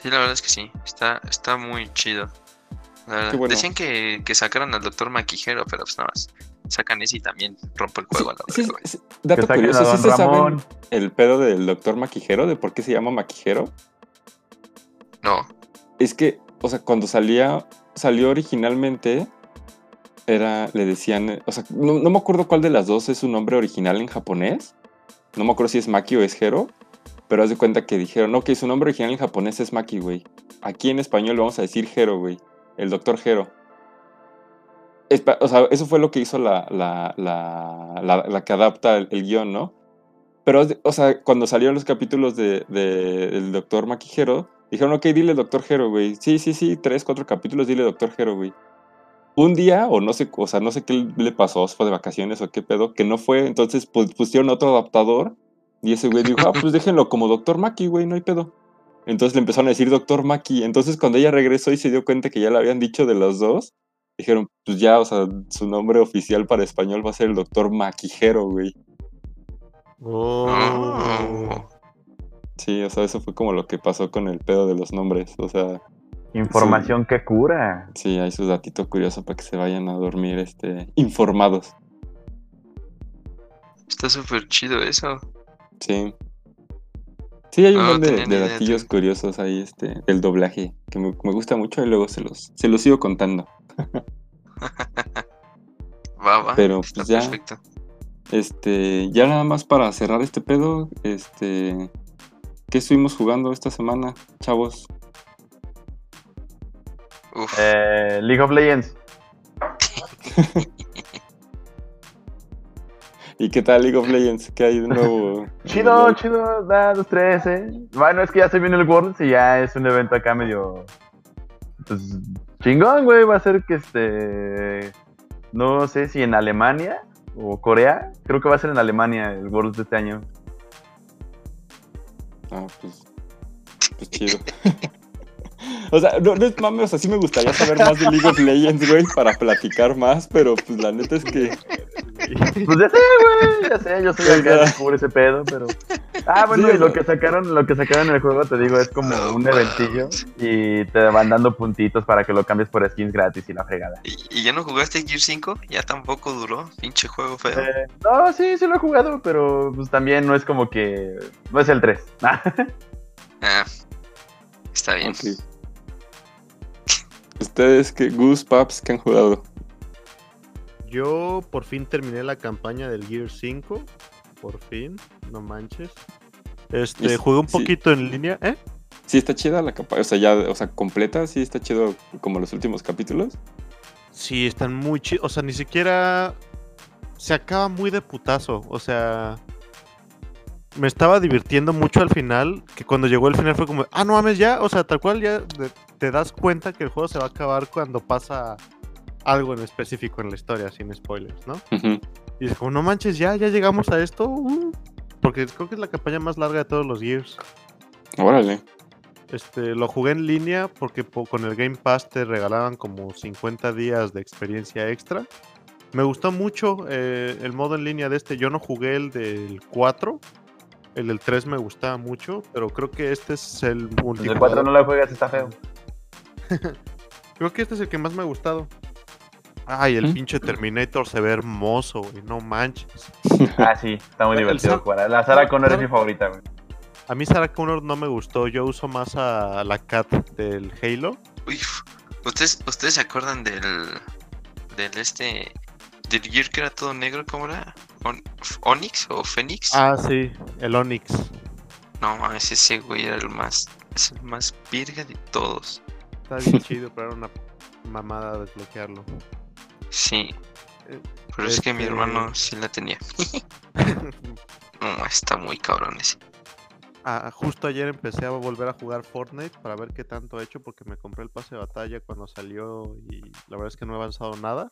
sí, la verdad es que sí, está, está muy chido. La verdad, Qué bueno. Decían que, que sacaran al doctor Maquijero, pero pues nada más. Sacan ese y también rompe el Sí, juego a la sí, Que dato curioso, ¿sí se Ramón. saben el pedo del doctor Maquijero, de por qué se llama Maquijero? No, Es que, o sea, cuando salía, salió originalmente, era, le decían, o sea, no, no me acuerdo cuál de las dos es su nombre original en japonés. No me acuerdo si es Maki o es Hero, pero haz de cuenta que dijeron, ok, su nombre original en japonés es Maki, güey. Aquí en español vamos a decir Hero, güey. El doctor Hero. Eso fue lo que hizo la, la, la, que adapta el, el guion, ¿no? Pero, de- o sea, cuando salieron los capítulos de, de- del doctor Maquijero, dijeron, ok, dile doctor Hero, güey. Sí, sí, sí, tres, cuatro capítulos, dile doctor Hero, güey. Un día, o no sé, o sea, no sé qué le pasó, fue de vacaciones o qué pedo, que no fue, entonces pues, pusieron otro adaptador y ese güey dijo, ah, pues déjenlo como doctor Maki, güey, no hay pedo. Entonces le empezaron a decir doctor Maki. Entonces cuando ella regresó y se dio cuenta que ya le habían dicho de los dos, dijeron, pues ya, o sea, su nombre oficial para español va a ser el doctor Maquijero, güey. Oh. Sí, o sea, eso fue como lo que pasó con el pedo de los nombres. O sea, Información que cura. sí, hay su datito curioso para que se vayan a dormir este, informados. está súper chido eso. Sí. Sí, hay un No, montón de, datillos curiosos ahí, este, del doblaje, que me, me gusta mucho y luego se los, se los sigo contando. Va, va. Pero, está pues, ya. perfecto. Este, ya nada más para cerrar este pedo, este, ¿qué estuvimos jugando esta semana, chavos? Uf, Eh, League of Legends. ¿Y qué tal League of Legends? ¿Qué hay de nuevo? Chido, chido, da dos, tres, eh. Bueno, es que ya se viene el World y ya es un evento acá medio. Pues chingón, güey. Va a ser que este. No sé si en Alemania o Corea. Creo que va a ser en Alemania el World de este año. Ah, pues, pues chido. o sea, no, no es mame, o sea, sí me gustaría saber más de League of Legends, güey, para platicar más, pero pues la neta es que Pues ya sé, güey, ya sé, yo soy acá que cubre ese pedo, pero. Ah, bueno, Sí, y lo que sacaron, lo que sacaron en el juego, te digo, es como un eventillo y te van dando puntitos para que lo cambies por skins gratis y la fregada. ¿Y, y ya no jugaste Gear 5? Ya tampoco duró. Pinche juego feo. Eh, no, sí, sí lo he jugado, pero pues también no es como que. No es el 3. Ah, está bien. Ok. Ustedes, que Goose Paps, que han jugado? Yo por fin terminé la campaña del Gear 5. Por fin, no manches. Este, Es- jugué un sí. poquito en línea, ¿eh? Sí está chida la capa, o sea, ya, o sea, completa, sí está chido como los últimos capítulos. Sí, están muy chidos. O sea, ni siquiera se acaba muy de putazo. O sea, me estaba divirtiendo mucho al final. Que cuando llegó el final fue como, ah, no mames, ya. O sea, tal cual ya te das cuenta que el juego se va a acabar cuando pasa algo en específico en la historia, sin spoilers, ¿no? Y es como, no manches, ya, ya llegamos a esto. uh". Porque creo que es la campaña más larga de todos los Gears. Órale. Este, lo jugué en línea porque po- con el Game Pass te regalaban como 50 días de experiencia extra. Me gustó mucho eh, el modo en línea de este. Yo no jugué el del 4. El del 3 me gustaba mucho, pero creo que este es el El 4 multijugador. no lo juegas, está feo. Creo que este es el que más me ha gustado. Ay, el ¿Mm? pinche Terminator se ve hermoso, güey. No manches. Ah, sí, está muy divertido jugar. La Sarah Connor es mi favorita, güey. A mí Sarah Connor no me gustó. Yo uso más a la Cat del Halo. Uy, ¿ustedes, ¿ustedes se acuerdan del. del este. del Gear que era todo negro? ¿Cómo era? On- ¿Onix o Fénix? Ah, sí, el Onyx. No mames, ese güey era el más. Es el más virga de todos. Está bien chido, pero era una mamada desbloquearlo. Sí. Pero es que mi este- hermano sí la tenía. No, está muy cabrón ese. Ah, justo ayer empecé a volver a jugar Fortnite para ver qué tanto he hecho porque me compré el pase de batalla cuando salió y la verdad es que no he avanzado nada.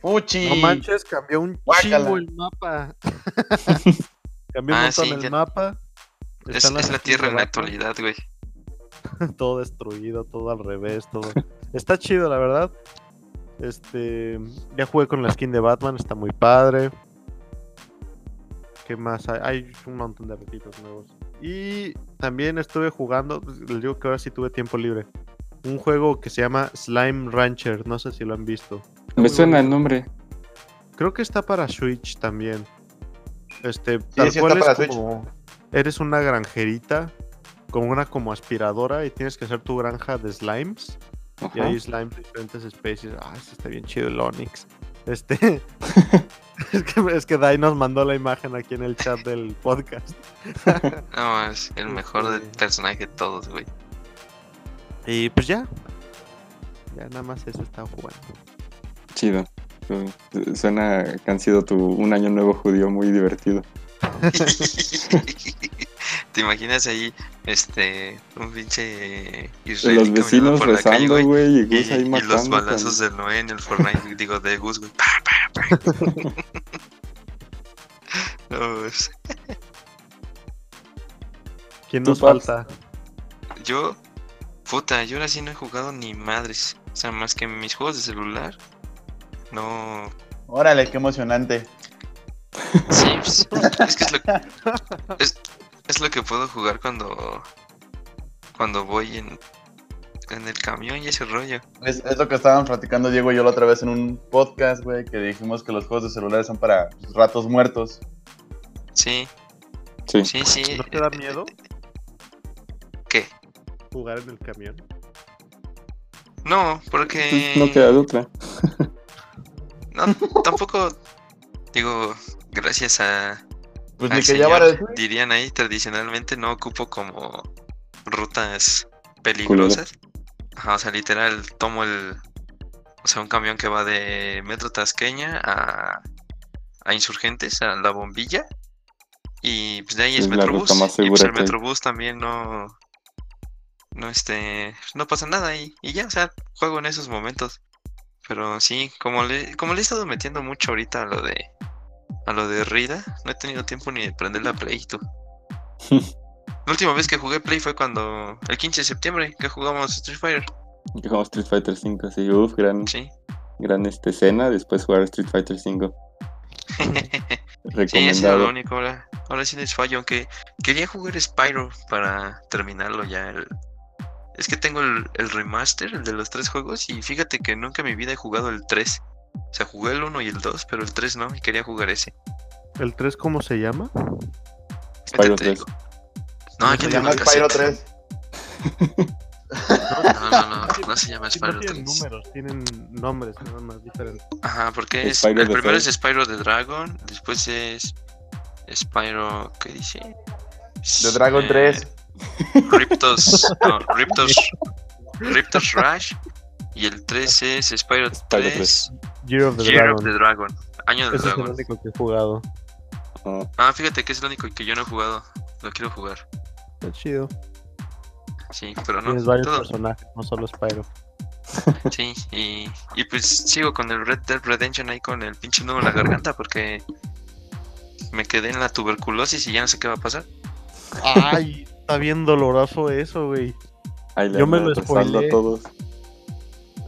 ¡Fuchi! No manches, cambió un Guácala. chingo el mapa. cambió un Ah, montón sí, el ya- mapa. Es, es la tierra en la actualidad, güey. todo destruido, todo al revés, todo. está chido, la verdad. Este, ya jugué con la skin de Batman, está muy padre. ¿Qué más? Hay, hay un montón de retitos nuevos. Y también estuve jugando, les digo que ahora sí tuve tiempo libre. Un juego que se llama Slime Rancher, no sé si lo han visto. Me suena el nombre. Creo que está para Switch también. Este, Sí, tal sí cual está para es Switch. como eres una granjerita con una como aspiradora y tienes que hacer tu granja de slimes. Y hay slimes de diferentes especies. Ah, ese está bien chido el Onix. Este. es, que, es que Dai nos mandó la imagen aquí en el chat del podcast. No, es el mejor de Este- personaje de todos, güey. Y pues ya. Ya nada más eso estaba jugando. Chido. Su- Suena que han sido tu un año nuevo judío muy divertido. ¿Te imaginas ahí, este, un pinche Los israelí caminando vecinos por la calle, rezando, güey? y Y, Gus ahí y matando. los balazos del Noé en el Fortnite, digo, de Gus, güey. Pa, pa, pa. No, es- ¿Quién nos falta? yo, puta, yo ahora sí no he jugado ni madres. O sea, más que mis juegos de celular. No. Órale, qué emocionante. Sí, pues, es que es lo, es, es lo que puedo jugar cuando. Cuando voy en. En el camión y ese rollo. Es, es lo que estábamos platicando Diego y yo la otra vez en un podcast, güey, que dijimos que los juegos de celulares son para ratos muertos. Sí, Sí. sí, sí. ¿No te da miedo ¿Qué? jugar en el camión? No, porque. Pues No queda de otra. No, tampoco. Digo, gracias a. Pues al ni que señor, llevar el dirían ahí tradicionalmente, no ocupo como rutas peligrosas. Ajá, o sea, literal, tomo el. O sea, un camión que va de Metro Tasqueña a. a Insurgentes, a la bombilla. Y pues de ahí es, Es Metrobús. y pues el. Metrobús también no. No, este. No pasa nada ahí. Y ya, o sea, juego en esos momentos. Pero sí, como le, como le he estado metiendo mucho ahorita a lo de. A lo de Rida, no he tenido tiempo ni de prender la Play, tú. La última vez que jugué Play fue cuando. El 15 de septiembre, que jugamos Street Fighter. Que jugamos Street Fighter 5, sí, uff, gran, Sí. gran este, escena. Después jugar Street Fighter 5. sí, eso es lo Recomendado. único. Ahora, ahora sí les fallo. Aunque quería jugar Spyro para terminarlo ya. el- Es que tengo el, el remaster, el de los tres juegos. Y fíjate que nunca en mi vida he jugado el 3. O sea, jugué el 1 y el 2, pero el 3 no. Y quería jugar ese. ¿El 3 cómo se llama? Spyro Ahorita te 3. digo. No, ¿Cómo aquí se llama Spyro cassette. 3. No, no, no. No se llama Spyro no tienen 3. números, tienen nombres nada más diferentes. Ajá, porque es, Spyro el the primero es Spyro the Dragon, después es Spyro, ¿qué dice? The Dragon Eh, 3. Riptos, no, Riptos, Riptos Rush, y el 3 es Spyro Spyro 3, Year of the Year of Dragon. the Dragon, Año del Ese es el único que he jugado. Ah, Ah, fíjate que es el único que yo no he jugado, lo quiero jugar, Está chido. sí, pero no, Tienes varios todo, personajes, no solo Spyro. sí, y, y pues sigo con el Red Dead Redemption ahí con el pinche nudo en la garganta porque me quedé en la tuberculosis y ya no sé qué va a pasar. Ay, está bien doloroso eso, güey. Yo me lo rezando a todos.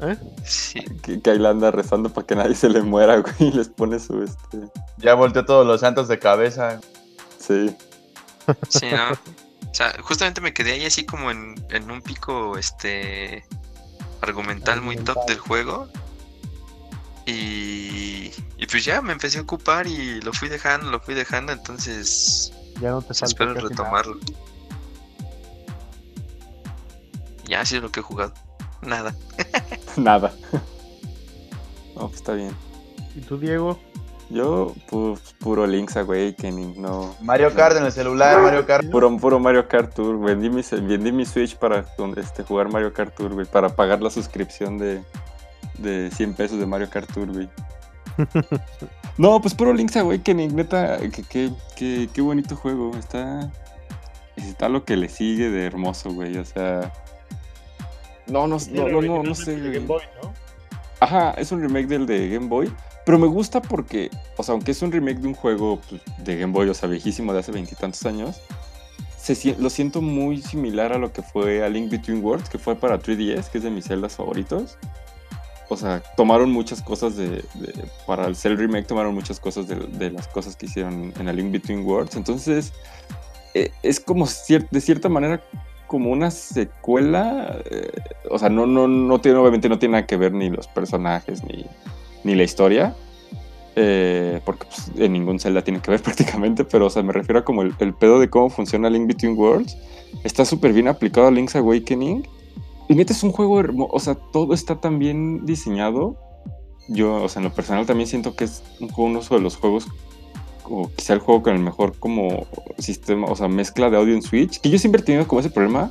¿Eh? Sí. Que, que ahí le anda rezando para que nadie se le muera, güey. Y les pone su este. Ya volteó todos los santos de cabeza. Sí. Sí, ¿no? O sea, justamente me quedé ahí así como en, en un pico este argumental muy top del juego. Y, y pues ya me empecé a ocupar y lo fui dejando, lo fui dejando, entonces Ya no te pues, espero nada. retomarlo. Ya ha sido lo que he jugado. Nada. Nada. No, pues está bien. ¿Y tú, Diego? Yo, pues, puro Link's Awakening, no. Mario Kart en el celular, Mario Kart. Puro, puro Mario Kart Tour. Vendí mi, vendí mi Switch para este, jugar Mario Kart Tour, güey. Para pagar la suscripción de, de 100 pesos de Mario Kart Tour, güey. No, pues puro Link's Awakening, neta. Que, que, que- qué bonito juego. Está. Está lo que le sigue de hermoso, güey. O sea. No, no, no, no, no, no sé, güey. Ajá, es un remake del de Game Boy. Pero me gusta porque, o sea, aunque es un remake de un juego pues, de Game Boy, o sea, viejísimo de hace veintitantos años, se lo siento muy similar a lo que fue a Link Between Worlds, que fue para 3DS, que es de mis celdas favoritos. O sea, tomaron muchas cosas de. de- para el Cell Remake, tomaron muchas cosas de, de las cosas que hicieron en A Link Between Worlds. Entonces, eh, es como cier- de cierta manera como una secuela. eh, o sea, no, no, no tiene, obviamente no tiene nada que ver ni los personajes ni, ni la historia. eh, porque pues, en ningún Zelda tiene que ver prácticamente, pero o sea, me refiero a como el, pedo de cómo funciona Link Between Worlds. Está súper bien aplicado a Link's Awakening. Y neta es un juego hermoso, o sea, todo está tan bien diseñado. Yo, o sea, en lo personal también siento que es un juego, uno de los juegos, o quizá el juego con el mejor como sistema, o sea, mezcla de audio en Switch, que yo siempre he tenido como ese problema.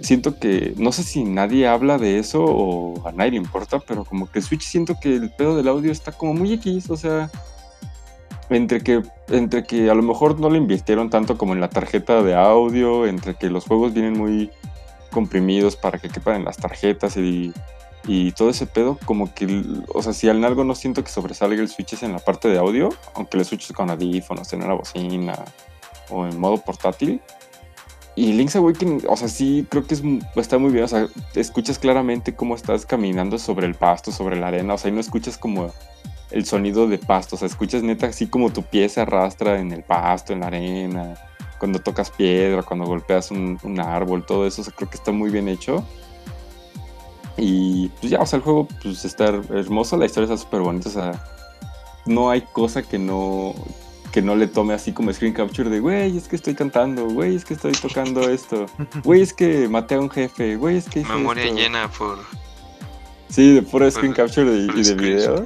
Siento que, no sé si nadie habla de eso o a nadie le importa, pero como que Switch siento que el pedo del audio está como muy X, o sea, entre que, entre que a lo mejor no le invirtieron tanto como en la tarjeta de audio, entre que los juegos vienen muy comprimidos para que quepan en las tarjetas y, y todo ese pedo, como que, o sea, si en algo no siento que sobresalga el Switch es en la parte de audio, aunque lo escuches con audífonos, en una bocina o en modo portátil. Y Link's Awakening, o sea, sí, creo que es, está muy bien, o sea, escuchas claramente cómo estás caminando sobre el pasto, sobre la arena, o sea, y no escuchas como el sonido de pasto, o sea, escuchas neta así como tu pie se arrastra en el pasto, en la arena, cuando tocas piedra, cuando golpeas un, un árbol, todo eso, o sea, creo que está muy bien hecho. Y pues ya, o sea, el juego pues está her- hermoso, la historia está súper bonita, o sea, no hay cosa que no, que no le tome así como screen capture de, güey, es que estoy cantando, güey, es que estoy tocando esto, güey, es que maté a un jefe, güey, es que hice Memoria esto". llena por. Sí, de puro screen Por- capture de- y de videos.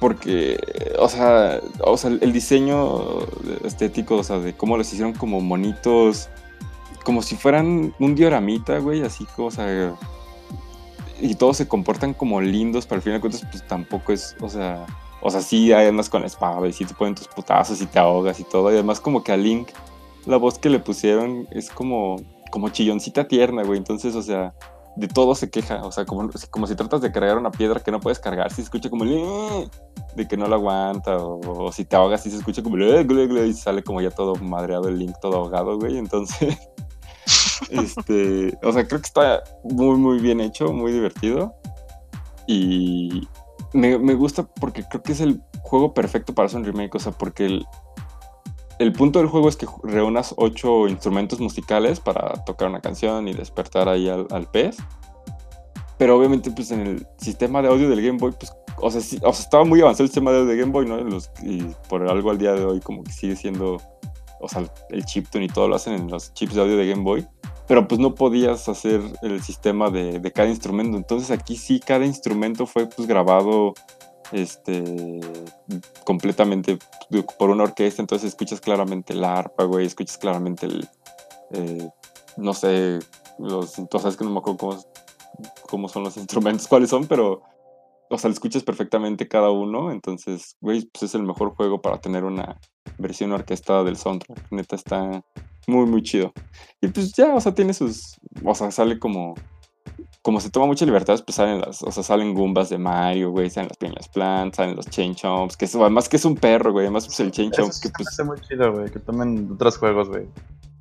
Porque, o sea, o sea, el diseño estético, o sea, de cómo los hicieron como monitos, como si fueran un dioramita, güey, así como, o sea, y todos se comportan como lindos, pero al final de cuentas, pues tampoco es, o sea, o sea, sí andas con la espada y sí te ponen tus putazos y te ahogas y todo, y además como que a Link, la voz que le pusieron es como, como chilloncita tierna, güey, entonces, o sea, de todo se queja, o sea, como, como si tratas de cargar una piedra que no puedes cargar, si se escucha como de que no lo aguanta, o, si te ahogas, si se escucha como y sale como ya todo madreado el Link, todo ahogado, güey, entonces, este, o sea, creo que está muy, muy bien hecho, muy divertido, y me, me gusta porque creo que es el juego perfecto para hacer un remake, o sea, porque el, el punto del juego es que reúnas ocho instrumentos musicales para tocar una canción y despertar ahí al, al pez. Pero obviamente, pues en el sistema de audio del Game Boy, pues, o sea, sí- o sea, estaba muy avanzado el sistema de audio de Game Boy, ¿no? Los- y por algo al día de hoy, como que sigue siendo, o sea, el chiptune y todo lo hacen en los chips de audio de Game Boy. Pero pues no podías hacer el sistema de, de cada instrumento. Entonces aquí sí, cada instrumento fue pues grabado este completamente por una orquesta, entonces escuchas claramente el arpa, güey, escuchas claramente el, eh, no sé, los, sabes que no me acuerdo cómo, cómo son los instrumentos, cuáles son, pero, o sea, lo escuchas perfectamente cada uno, entonces, güey, pues es el mejor juego para tener una versión orquestada del soundtrack, neta está muy, muy chido. Y pues ya, o sea, tiene sus, o sea, sale como como se toma mucha libertad, pues salen las, o sea, salen Goombas de Mario, güey, salen las pequeñas plantas, salen los Chain Chomps, que es, además que es un perro, güey, además pues el Chain Chomp, sí que pues, hace muy chido, güey, que tomen otros juegos, güey.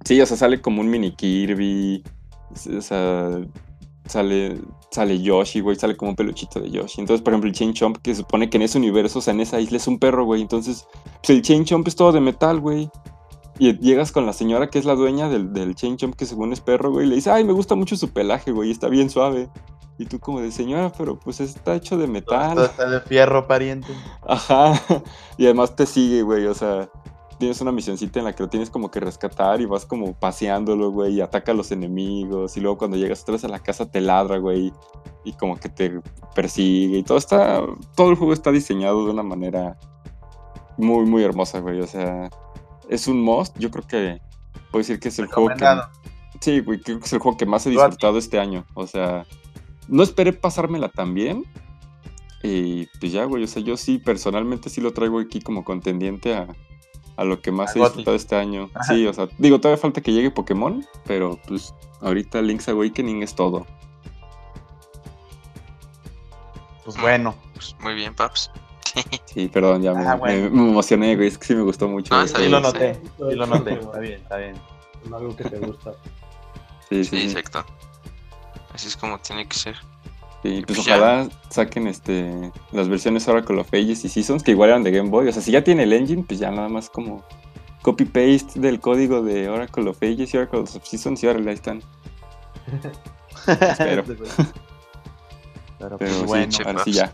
sí, o sea, sale como un mini Kirby, O sea, sale, sale Yoshi, güey, sale como un peluchito de Yoshi. Entonces, por ejemplo, el Chain Chomp, que se supone que en ese universo, o sea, en esa isla es un perro, güey. Entonces, pues el Chain Chomp es todo de metal, güey. Y llegas con la señora que es la dueña del, del Chain Chomp, que según es perro, güey, y le dice, ay, me gusta mucho su pelaje, güey, está bien suave. Y tú como de señora, pero pues está hecho de Todo metal. está de fierro, pariente. Ajá. Y además te sigue, güey. O sea, tienes una misioncita en la que lo tienes como que rescatar y vas como paseándolo, güey, y ataca a los enemigos. Y luego cuando llegas otra vez a la casa te ladra, güey. Y como que te persigue. Y todo está. Todo el juego está diseñado de una manera muy, muy hermosa, güey. O sea, es un must. Yo creo que puedo decir que es el juego que. Sí, güey, creo que es el juego que más he disfrutado este año. O sea, no esperé pasármela tan bien. Y pues ya, güey, o sea, yo sí, personalmente sí lo traigo aquí como contendiente a, a lo que más A he Gotti. disfrutado este año. Sí, o sea, digo, todavía falta que llegue Pokémon, pero pues ahorita Link's Awakening es todo. Pues bueno. Pues, muy bien, Paps. Sí, perdón, ya me, Ah, bueno. me- me emocioné, güey, es que sí me gustó mucho. Ah, güey. está Sí bien, lo sí. noté. Sí lo noté. Está bien, está bien. Algo que te gusta. Sí, Sí, sí, sí. exacto. Así es como tiene que ser. Sí, pues Pues ya. ojalá saquen este las versiones Oracle of Ages y Seasons que igual eran de Game Boy. O sea, si ya tiene el engine, pues ya nada más como copy-paste del código de Oracle of Ages y Oracle of Seasons y ahora ahí están. Espero. Pero, Pero pues sí, bueno. che, ahora sí paps.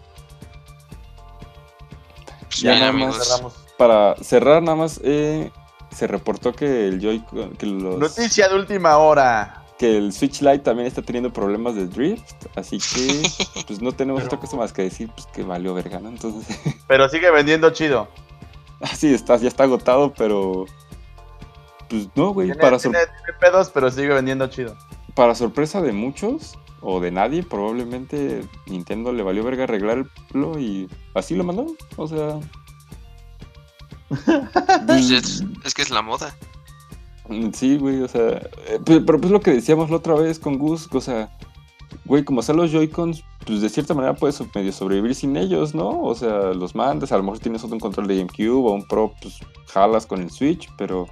Ya. Nada más. Cerramos. Para cerrar nada más, eh, se reportó que el Joy que los Noticia de última hora. que el Switch Lite también está teniendo problemas de drift, así que pues no tenemos otra cosa más que decir, pues que valió verga, ¿no? Entonces, Pero sigue vendiendo chido. así está, ya está agotado, pero pues no, güey, Tiene, para, tiene- tiene pedos, pero sigue vendiendo chido. para sorpresa de muchos o de nadie, probablemente Nintendo le valió verga arreglarlo y así lo mandó, o sea, Pues es, es que es la moda. Sí, güey, o sea, eh, pe- pero pues lo que decíamos la otra vez con Gus, o sea, güey, como están los Joy-Cons, pues de cierta manera puedes medio sobrevivir sin ellos, ¿no? O sea, los mandas, a lo mejor tienes otro control de GameCube o un Pro, pues jalas con el Switch, pero,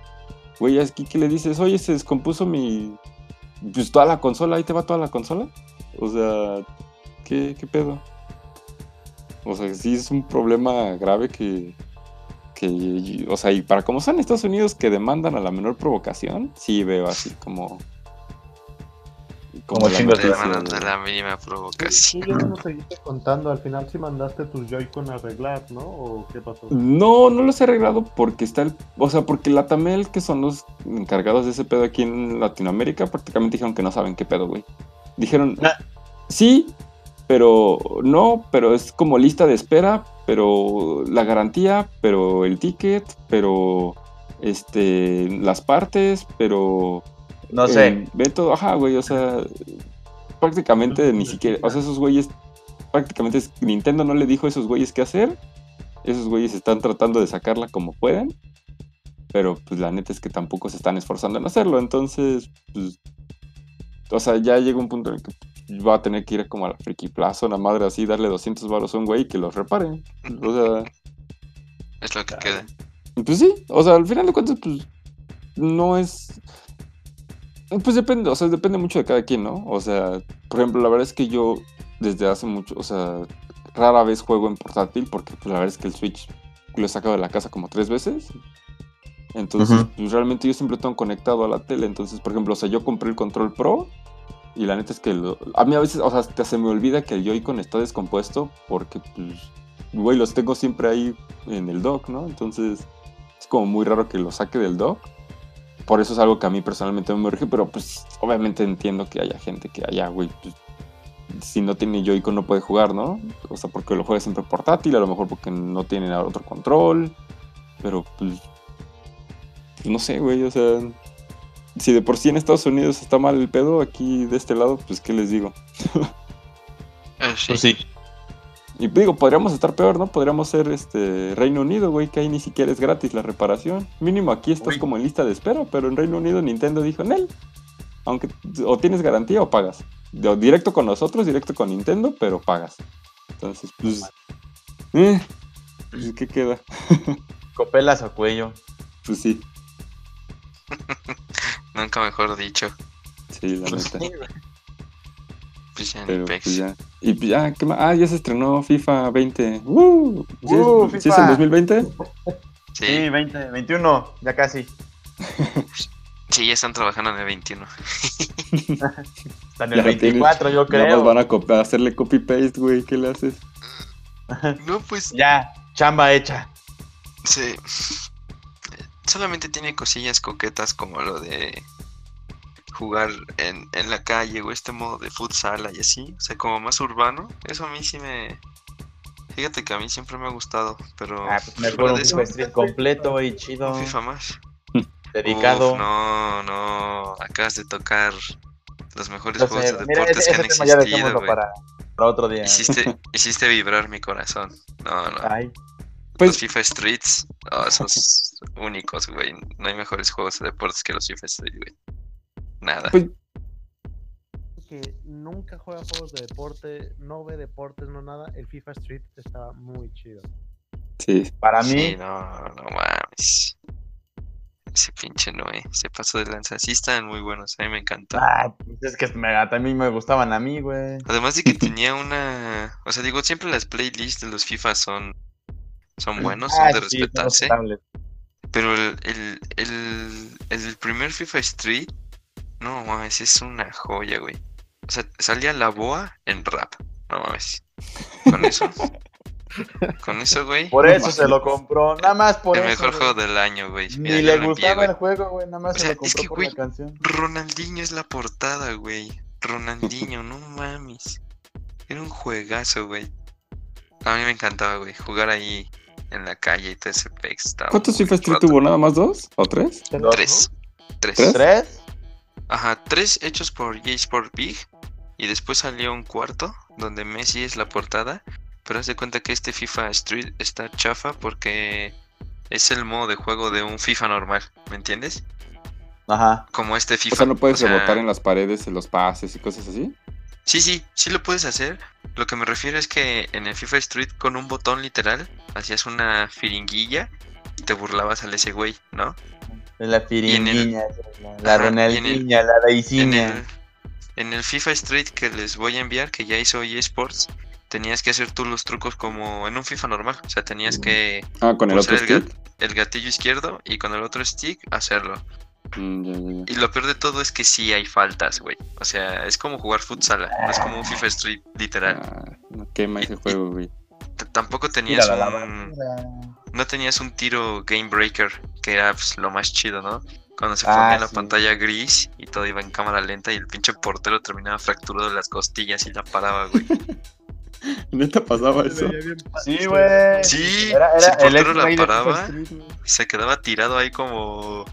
güey, aquí que le dices, oye, se descompuso mi, pues toda la consola, ahí te va toda la consola. O sea, ¿qué, qué pedo? O sea, sí es un problema grave que, que, o sea, y para como son Estados Unidos que demandan a la menor provocación, sí veo así como... Como la chingos Te noticia, van a dar güey. la mínima provocación. Tú ya no nos seguiste contando, al final sí mandaste tus Joy-Con a arreglar, ¿no? ¿O qué pasó? No, no los he arreglado porque está el, o sea, porque la Tamel, que son los encargados de ese pedo aquí en Latinoamérica, prácticamente dijeron que no saben qué pedo, güey. Dijeron, Ah. sí, pero no, pero es como lista de espera, pero la garantía, pero el ticket, pero este, las partes, pero No sé. el método, ajá, güey, o sea, prácticamente ni siquiera, o sea, esos güeyes, prácticamente Nintendo no le dijo a esos güeyes qué hacer, esos güeyes están tratando de sacarla como pueden, pero pues la neta es que tampoco se están esforzando en hacerlo, entonces, pues, o sea, ya llega un punto en el que va a tener que ir como a la Friki Plaza, una madre así, darle 200 baros a un güey y que los repare, o sea... Es lo que queda. Pues sí, o sea, al final de cuentas, pues no es. Pues depende, o sea, depende mucho de cada quien, ¿no? O sea, por ejemplo, la verdad es que yo desde hace mucho, o sea, rara vez juego en portátil porque pues, la verdad es que el Switch lo he sacado de la casa como tres veces. Entonces, pues realmente yo siempre tengo conectado a la tele. Entonces, por ejemplo, o sea, yo compré el control Pro y la neta es que lo- a mí a veces, o sea, hasta se me olvida que el Joy-Con está descompuesto porque, pues, güey, los tengo siempre ahí en el dock, ¿no? Entonces, es como muy raro que lo saque del dock. Por eso es algo que a mí personalmente me urge, pero pues obviamente entiendo que haya gente que haya, güey, pues, si no tiene Joy-Con no puede jugar, ¿no? O sea, porque lo juega siempre portátil, a lo mejor porque no tiene otro control, pero pues, pues, no sé, güey, o sea, si de por sí en Estados Unidos está mal el pedo, aquí de este lado, pues, ¿qué les digo? Eh, sí. Pues sí. Y digo, podríamos estar peor, ¿no? Podríamos ser este Reino Unido, güey, que ahí ni siquiera es gratis la reparación. Mínimo aquí estás Uy. como en lista de espera, pero en Reino Unido Nintendo dijo, Nel, aunque o tienes garantía o pagas. De- directo con nosotros, directo con Nintendo, pero pagas. Entonces, pues... Eh, pues, ¿qué queda? Copelas a cuello. Pues sí, Nunca mejor dicho. Sí, la neta. Pues ya Pero pex. pues ya. Y pues ya, ¿qué más? Ah, ya se estrenó FIFA 20. ¡Uh! ¿Sí, es- Uh, ¿sí es FIFA. el 2020? Sí, Sí, 20, 21, ya casi. sí, ya están trabajando en el 21. Está en Ya el 24, yo Nada más creo. van a copi- a hacerle copy-paste, güey. ¿Qué le haces? No, pues Ya, chamba hecha. sí. Solamente tiene cosillas coquetas como lo de jugar en, en la calle o este modo de futsal y así. O sea, como más urbano. Eso a mí sí me... Fíjate que a mí siempre me ha gustado, pero... Ah, pues mejor un FIFA Street completo y chido. un FIFA más. Dedicado. Uf, no, no, acabas de tocar los mejores juegos de mira, deportes ese, que han existido, güey. para, para otro día. Hiciste, hiciste vibrar mi corazón. No, no. Ay, Pues- los FIFA Streets, oh, esos únicos, güey. No hay mejores juegos de deportes que los FIFA Street, güey. Nada. Pues- que nunca juega juegos de deporte, no ve deportes, no nada, el FIFA Street estaba muy chido. Sí. para mí, Sí, no, no mames. Ese pinche Noé, se pasó de lanza. Sí están muy buenos, a mí me encantó. ah, pues es que me, también me gustaban a mí, güey. Además de que tenía una... O sea, digo, siempre las playlists de los FIFA son... Son buenos, son Ah, de sí, respetarse. Pero el, el, el, el primer FIFA Street, no mames, es una joya, güey. O sea, salía la boa en rap, no mames. Con eso, con eso, güey, Por eso se lo compró, nada más por el eso. mejor güey. juego del año, güey. Mira, Ni le lo gustaba el juego, güey, nada más O se sea, lo es compró que, por güey, la canción. Ronaldinho es la portada, güey. Ronaldinho, no mames. Era un juegazo, güey. A mí me encantaba, güey, jugar ahí en la calle y todo ese pex. estaba ¿Cuántos FIFA Street tuvo? ¿Nada más dos? ¿O tres? Dos, Tres. Tres. ¿Tres? ¿Tres? Ajá, tres hechos por J Sport Big. Y después salió un cuarto donde Messi es la portada. Pero haz de cuenta que este FIFA Street está chafa porque es el modo de juego de un FIFA normal, ¿me entiendes? Ajá. Como este FIFA. O sea, no puedes o sea, rebotar en las paredes, en los pases y cosas así. Sí, sí, sí lo puedes hacer. Lo que me refiero es que en el FIFA Street con un botón literal hacías una firinguilla y te burlabas al ese güey, ¿no? La el- firinguiña, la, la Ajá, el- la En el, en el FIFA Street que les voy a enviar, que ya hizo eSports, tenías que hacer tú los trucos como en un FIFA normal. O sea, tenías que Ah, con el otro el, stick. gat- el gatillo izquierdo y con el otro stick hacerlo. Mm. Y lo peor de todo es que sí hay faltas, güey. O sea, es como jugar futsal, no es como un FIFA Street literal. Ah, no quema ese Y- juego, güey. Tampoco tenías la un... No tenías un tiro game breaker, que era pues, lo más chido, ¿no? Cuando se Ah, ponía la sí. pantalla gris y todo iba en cámara lenta y el pinche portero terminaba fracturado de las costillas y la paraba, güey. Neta pasaba eso. Sí, güey. Sí, Era, si era el el portero la paraba, se quedaba tirado ahí como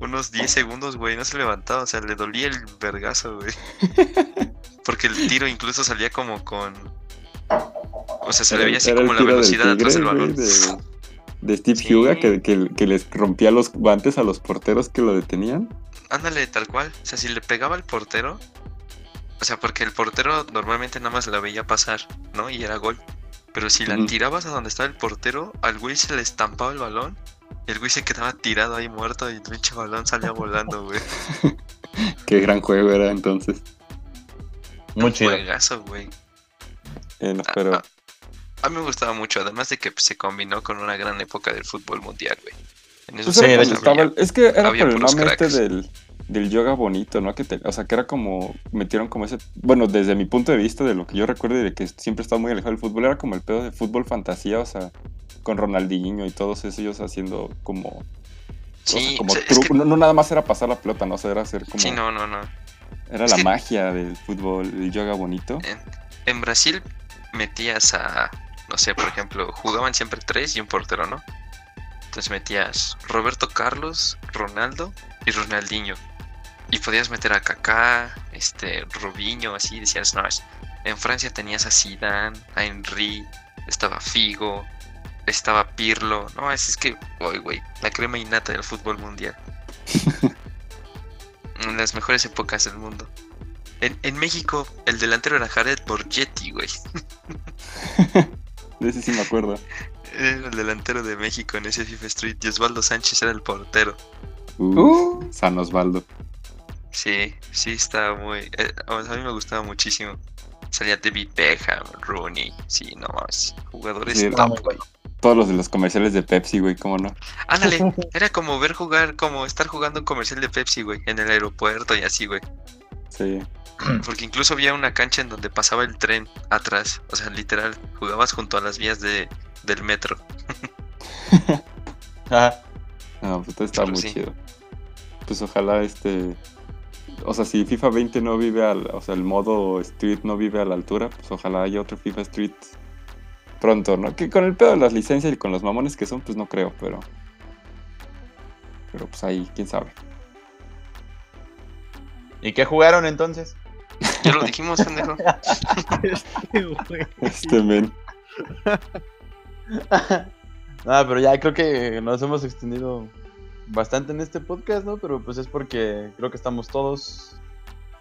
unos 10 segundos, güey, no se levantaba, o sea, le dolía el vergazo, güey. Porque el tiro incluso salía como con... O sea, se le veía así como la velocidad atrás del balón. de, de Steve Sí. Huga que, que- que les rompía los guantes a los porteros que lo detenían. Ándale, tal cual. O sea, si le pegaba al portero. O sea, porque el portero normalmente nada más la veía pasar, ¿no? Y era gol. Pero si la tirabas a donde estaba el portero, al güey se le estampaba el balón. Y el güey se quedaba tirado ahí muerto y el pinche balón salía volando, güey. Qué gran juego era entonces. Muy chido. Juegazo, güey. Eh, no, Ah, pero ah, A mí me gustaba mucho, además de que pues, se combinó con una gran época del fútbol mundial, güey. En Pues era Sí, estaba había- es que era por el mame este del, del yoga bonito, ¿no? Que te- o sea, que era como, metieron como ese, bueno, desde mi punto de vista, de lo que yo recuerdo y de que siempre he estado muy alejado del fútbol, era como el pedo de fútbol fantasía, o sea, con Ronaldinho y todos ellos haciendo como, o sea, Sí, como o sea, es truco, que- no, no nada más era pasar la pelota, no, o sea, era hacer como, Sí, no, no, no. era es la que- magia del fútbol, el yoga bonito. En, en Brasil metías a, no sé, por ejemplo, jugaban siempre tres y un portero, ¿no? Entonces metías Roberto Carlos, Ronaldo y Ronaldinho. Y podías meter a Kaká, este, Robinho, así, decías, no, es- en Francia tenías a Zidane, a Henry, estaba Figo, estaba Pirlo, no, es, es que, uy, güey, la crema innata del fútbol mundial. En las mejores épocas del mundo. En, en México, el delantero era Jared Borgetti, güey. De ese sí me acuerdo. Era el delantero de México en ese FIFA Street. Y Osvaldo Sánchez era el portero. Uh, San Osvaldo. Sí, sí, está muy. eh, a mí me gustaba muchísimo. Salía David Beckham, Rooney, sí, no más. Jugadores Sí, top, güey. Todos los de los comerciales de Pepsi, güey, ¿cómo no? Ándale, era como ver jugar, como estar jugando un comercial de Pepsi, güey, en el aeropuerto y así, güey. Sí. Porque incluso había una cancha en donde pasaba el tren atrás. O sea, literal, jugabas junto a las vías de, del metro. Ajá. No, pues todo está Pero muy sí. chido. Pues ojalá este. O sea, si FIFA 20 no vive al. O sea, el modo Street no vive a la altura, pues ojalá haya otro FIFA Street pronto, ¿no? Que con el pedo de las licencias y con los mamones que son, pues no creo, pero. Pero pues ahí, quién sabe. ¿Y qué jugaron entonces? Ya lo dijimos, pendejo. Este, güey. Este men. Ah, pero ya creo que nos hemos extendido bastante en este podcast, ¿no? Pero pues es porque creo que estamos todos.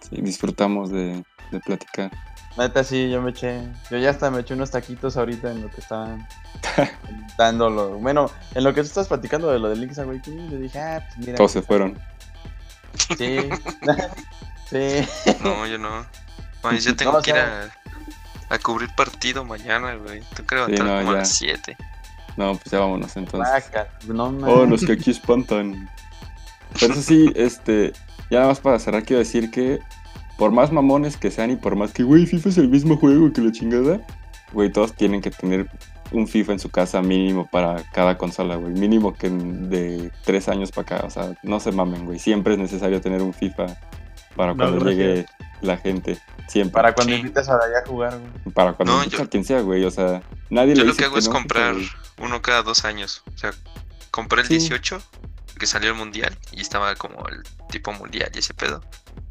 Sí, disfrutamos de, de platicar. Neta, sí, yo me eché. Yo ya hasta me eché unos taquitos ahorita en lo que estaban dándolo. Bueno, en lo que tú estás platicando de lo de Link's Awakening, yo dije, ah, pues mira. Todos se fueron. Sí. sí. No, yo no. Yo tengo No, que ir a, a cubrir partido mañana, güey. Tengo que levantar no, como a las 7. No, pues ya vámonos entonces. Vaca, no. Oh, los que aquí espantan. Pero eso sí, este, ya nada más para cerrar quiero decir que por más mamones que sean y por más que, güey, FIFA es el mismo juego que la chingada, güey, todos tienen que tener un FIFA en su casa mínimo para cada consola, güey. Mínimo que de tres años para acá, o sea, no se mamen, güey. Siempre es necesario tener un FIFA para No, cuando gracias. llegue la gente. Siempre. Para cuando Sí. invitas a Daya a jugar, güey. Para cuando No, invites yo- a quien sea, güey. O sea, nadie Yo le lo dice que hago es no, comprar uno cada dos años. O sea, compré el Sí. 18, que salió el mundial, y estaba como el tipo mundial y ese pedo.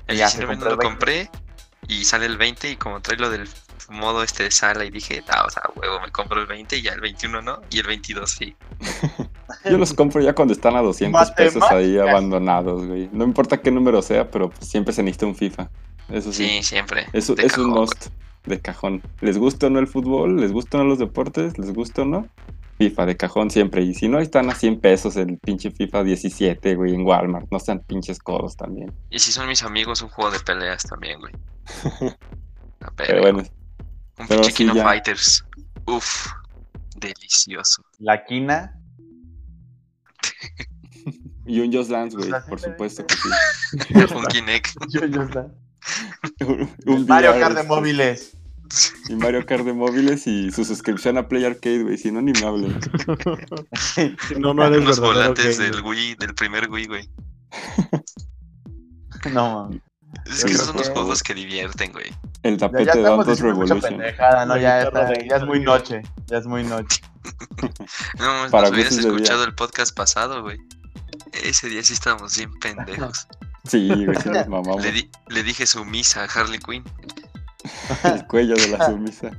El Y ya se 19 no compró lo el 20. compré, y sale el 20, y como trae lo del modo este de sala, y dije, ah, o sea, huevo, me compro el 20, y ya el 21 no, y el 22 sí. Yo los compro ya cuando están a 200 pesos ahí abandonados, güey. No importa qué número sea, pero pues siempre se necesita un FIFA. Eso sí. Sí, siempre. Eso es un cajón, güey. must de cajón. ¿Les gusta o no el fútbol? ¿Les gustan o no los deportes? ¿Les gusta o no? FIFA de cajón siempre. Y si no, están a 100 pesos el pinche FIFA 17, güey, en Walmart. No sean pinches codos también. Y si son mis amigos, un juego de peleas también, güey. Pero bueno, un pero pinche sí, ya. Fighters. Uf, delicioso. La quina. y un Just Dance, güey, por supuesto que sí. un Kinect. Un- Mario VR, Kart de móviles. Y Mario Kart de móviles y su suscripción a Play Arcade, güey. Si no, ni me hablen. No, no eres Unos verdadero volantes del Wii, del primer Wii, güey. No, mames. Es que Pero son los juegos que divierten, güey. El tapete ya de mucha Revolution. pendejada, ¿no? La Ya, está- es muy noche. Ya es muy noche. No, nos Para hubieras gustos de escuchado día. el podcast pasado, güey. Ese día sí estábamos bien pendejos. Sí, güey, sí nos mamamos. Le, di- le dije sumisa a Harley Quinn. El cuello de la sumisa.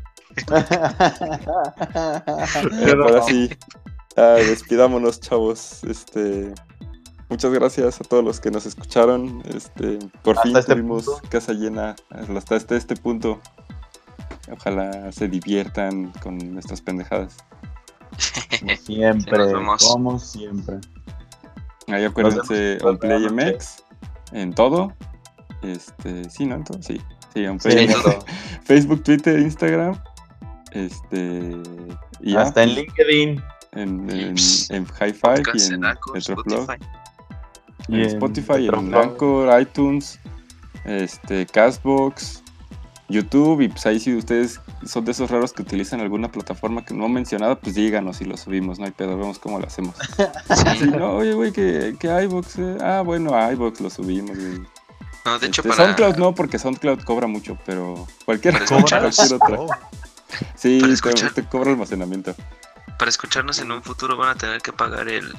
Pero ahora sí, ah, despidámonos, chavos. Este, muchas gracias a todos los que nos escucharon. Este, por Hasta fin este tuvimos punto. casa llena hasta este, este punto. Ojalá se diviertan con nuestras pendejadas. Como siempre, como siempre. Ahí acuérdense vemos on Play otra noche. MX en todo. Este, sí, ¿no? En todo, sí. Sí, on Sí. Facebook, Twitter, Instagram. Este. Y ya, Hasta en LinkedIn. en, en, en High Five Podcast y en en Y en Spotify, en. Anchor, iTunes, este, Castbox, YouTube y pues ahí si ustedes son de esos raros que utilizan alguna plataforma que no he mencionado, pues díganos y lo subimos, no hay pedo, vemos cómo lo hacemos. Sí. No, oye, güey, que, que iVoox, eh, ah, bueno, a iVoox lo subimos, güey. No, de hecho, Este, para, SoundCloud no, porque SoundCloud cobra mucho, pero cualquier, cualquier otra. Oh, Sí, te, te cobra almacenamiento. para escucharnos en un futuro van a tener que pagar el,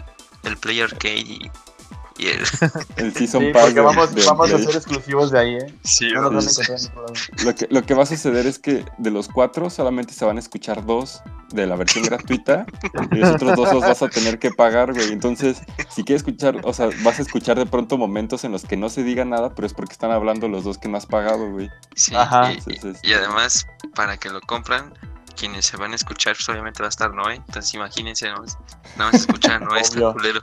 el Play Arcade y, y el... El Season Sí, Pass porque de- vamos, de vamos a ser exclusivos de ahí, ¿eh? Sí, No. Lo que, lo que va a suceder es que de los cuatro solamente se van a escuchar dos de la versión gratuita y los otros dos los vas a tener que pagar, güey. Entonces, si quieres escuchar, o sea, vas a escuchar de pronto momentos en los que no se diga nada, pero es porque están hablando los dos que no has pagado, güey. Sí, Ajá. y- Entonces, Y además, para que lo compran, quienes se van a escuchar, pues obviamente va a estar Noé. Entonces imagínense, más, nada más escuchar Noé, está Obvio. culero.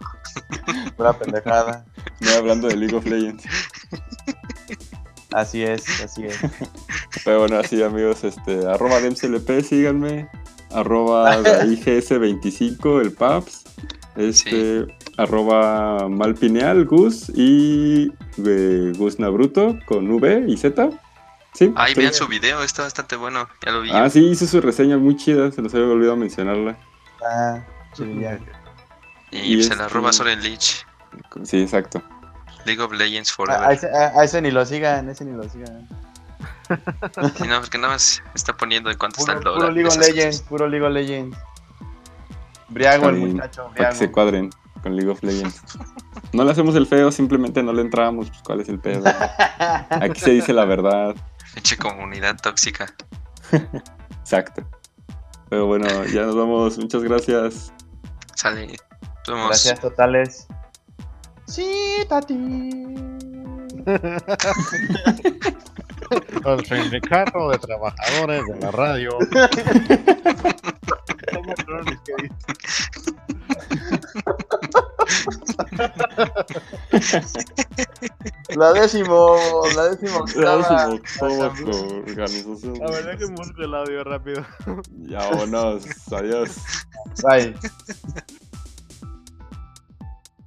Pura pendejada. no hablando de League of Legends. Así es, así es. Pero bueno, así amigos, este, arroba DemsLP, síganme. Arroba IGS25, el Paps. Este, arroba Malpineal, Gus y eh, Gus Nabruto con V y Z. Sí, Ahí vean su video, está bastante bueno. Ya lo vi. Ah, sí, hizo su reseña muy chida, se los había olvidado mencionarla. Ah, chirillaco. y y se la este- roba Soren Lich. Sí, exacto. League of Legends A, a Forever. ese, a- a ese ni lo sigan, ese ni lo sigan. Sí, no, porque nada más está poniendo en cuánto está Puro, el dólar. puro League of Legends, cosas. puro League of Legends. Briago el muchacho, Para que se briago. cuadren con League of Legends. No le hacemos el feo, simplemente no le entramos. Pues, ¿Cuál es el pedo? Aquí se dice la verdad. Pinche comunidad tóxica. Exacto. Pero bueno, ya nos vamos. Muchas gracias. Sale. Nos vemos. Gracias totales. Sí, Tati. El sindicato de trabajadores de la radio. La décimo, la décimo La asamblea. organización. A ver, que busco el audio rápido. Ya vámonos. Adiós. Bye.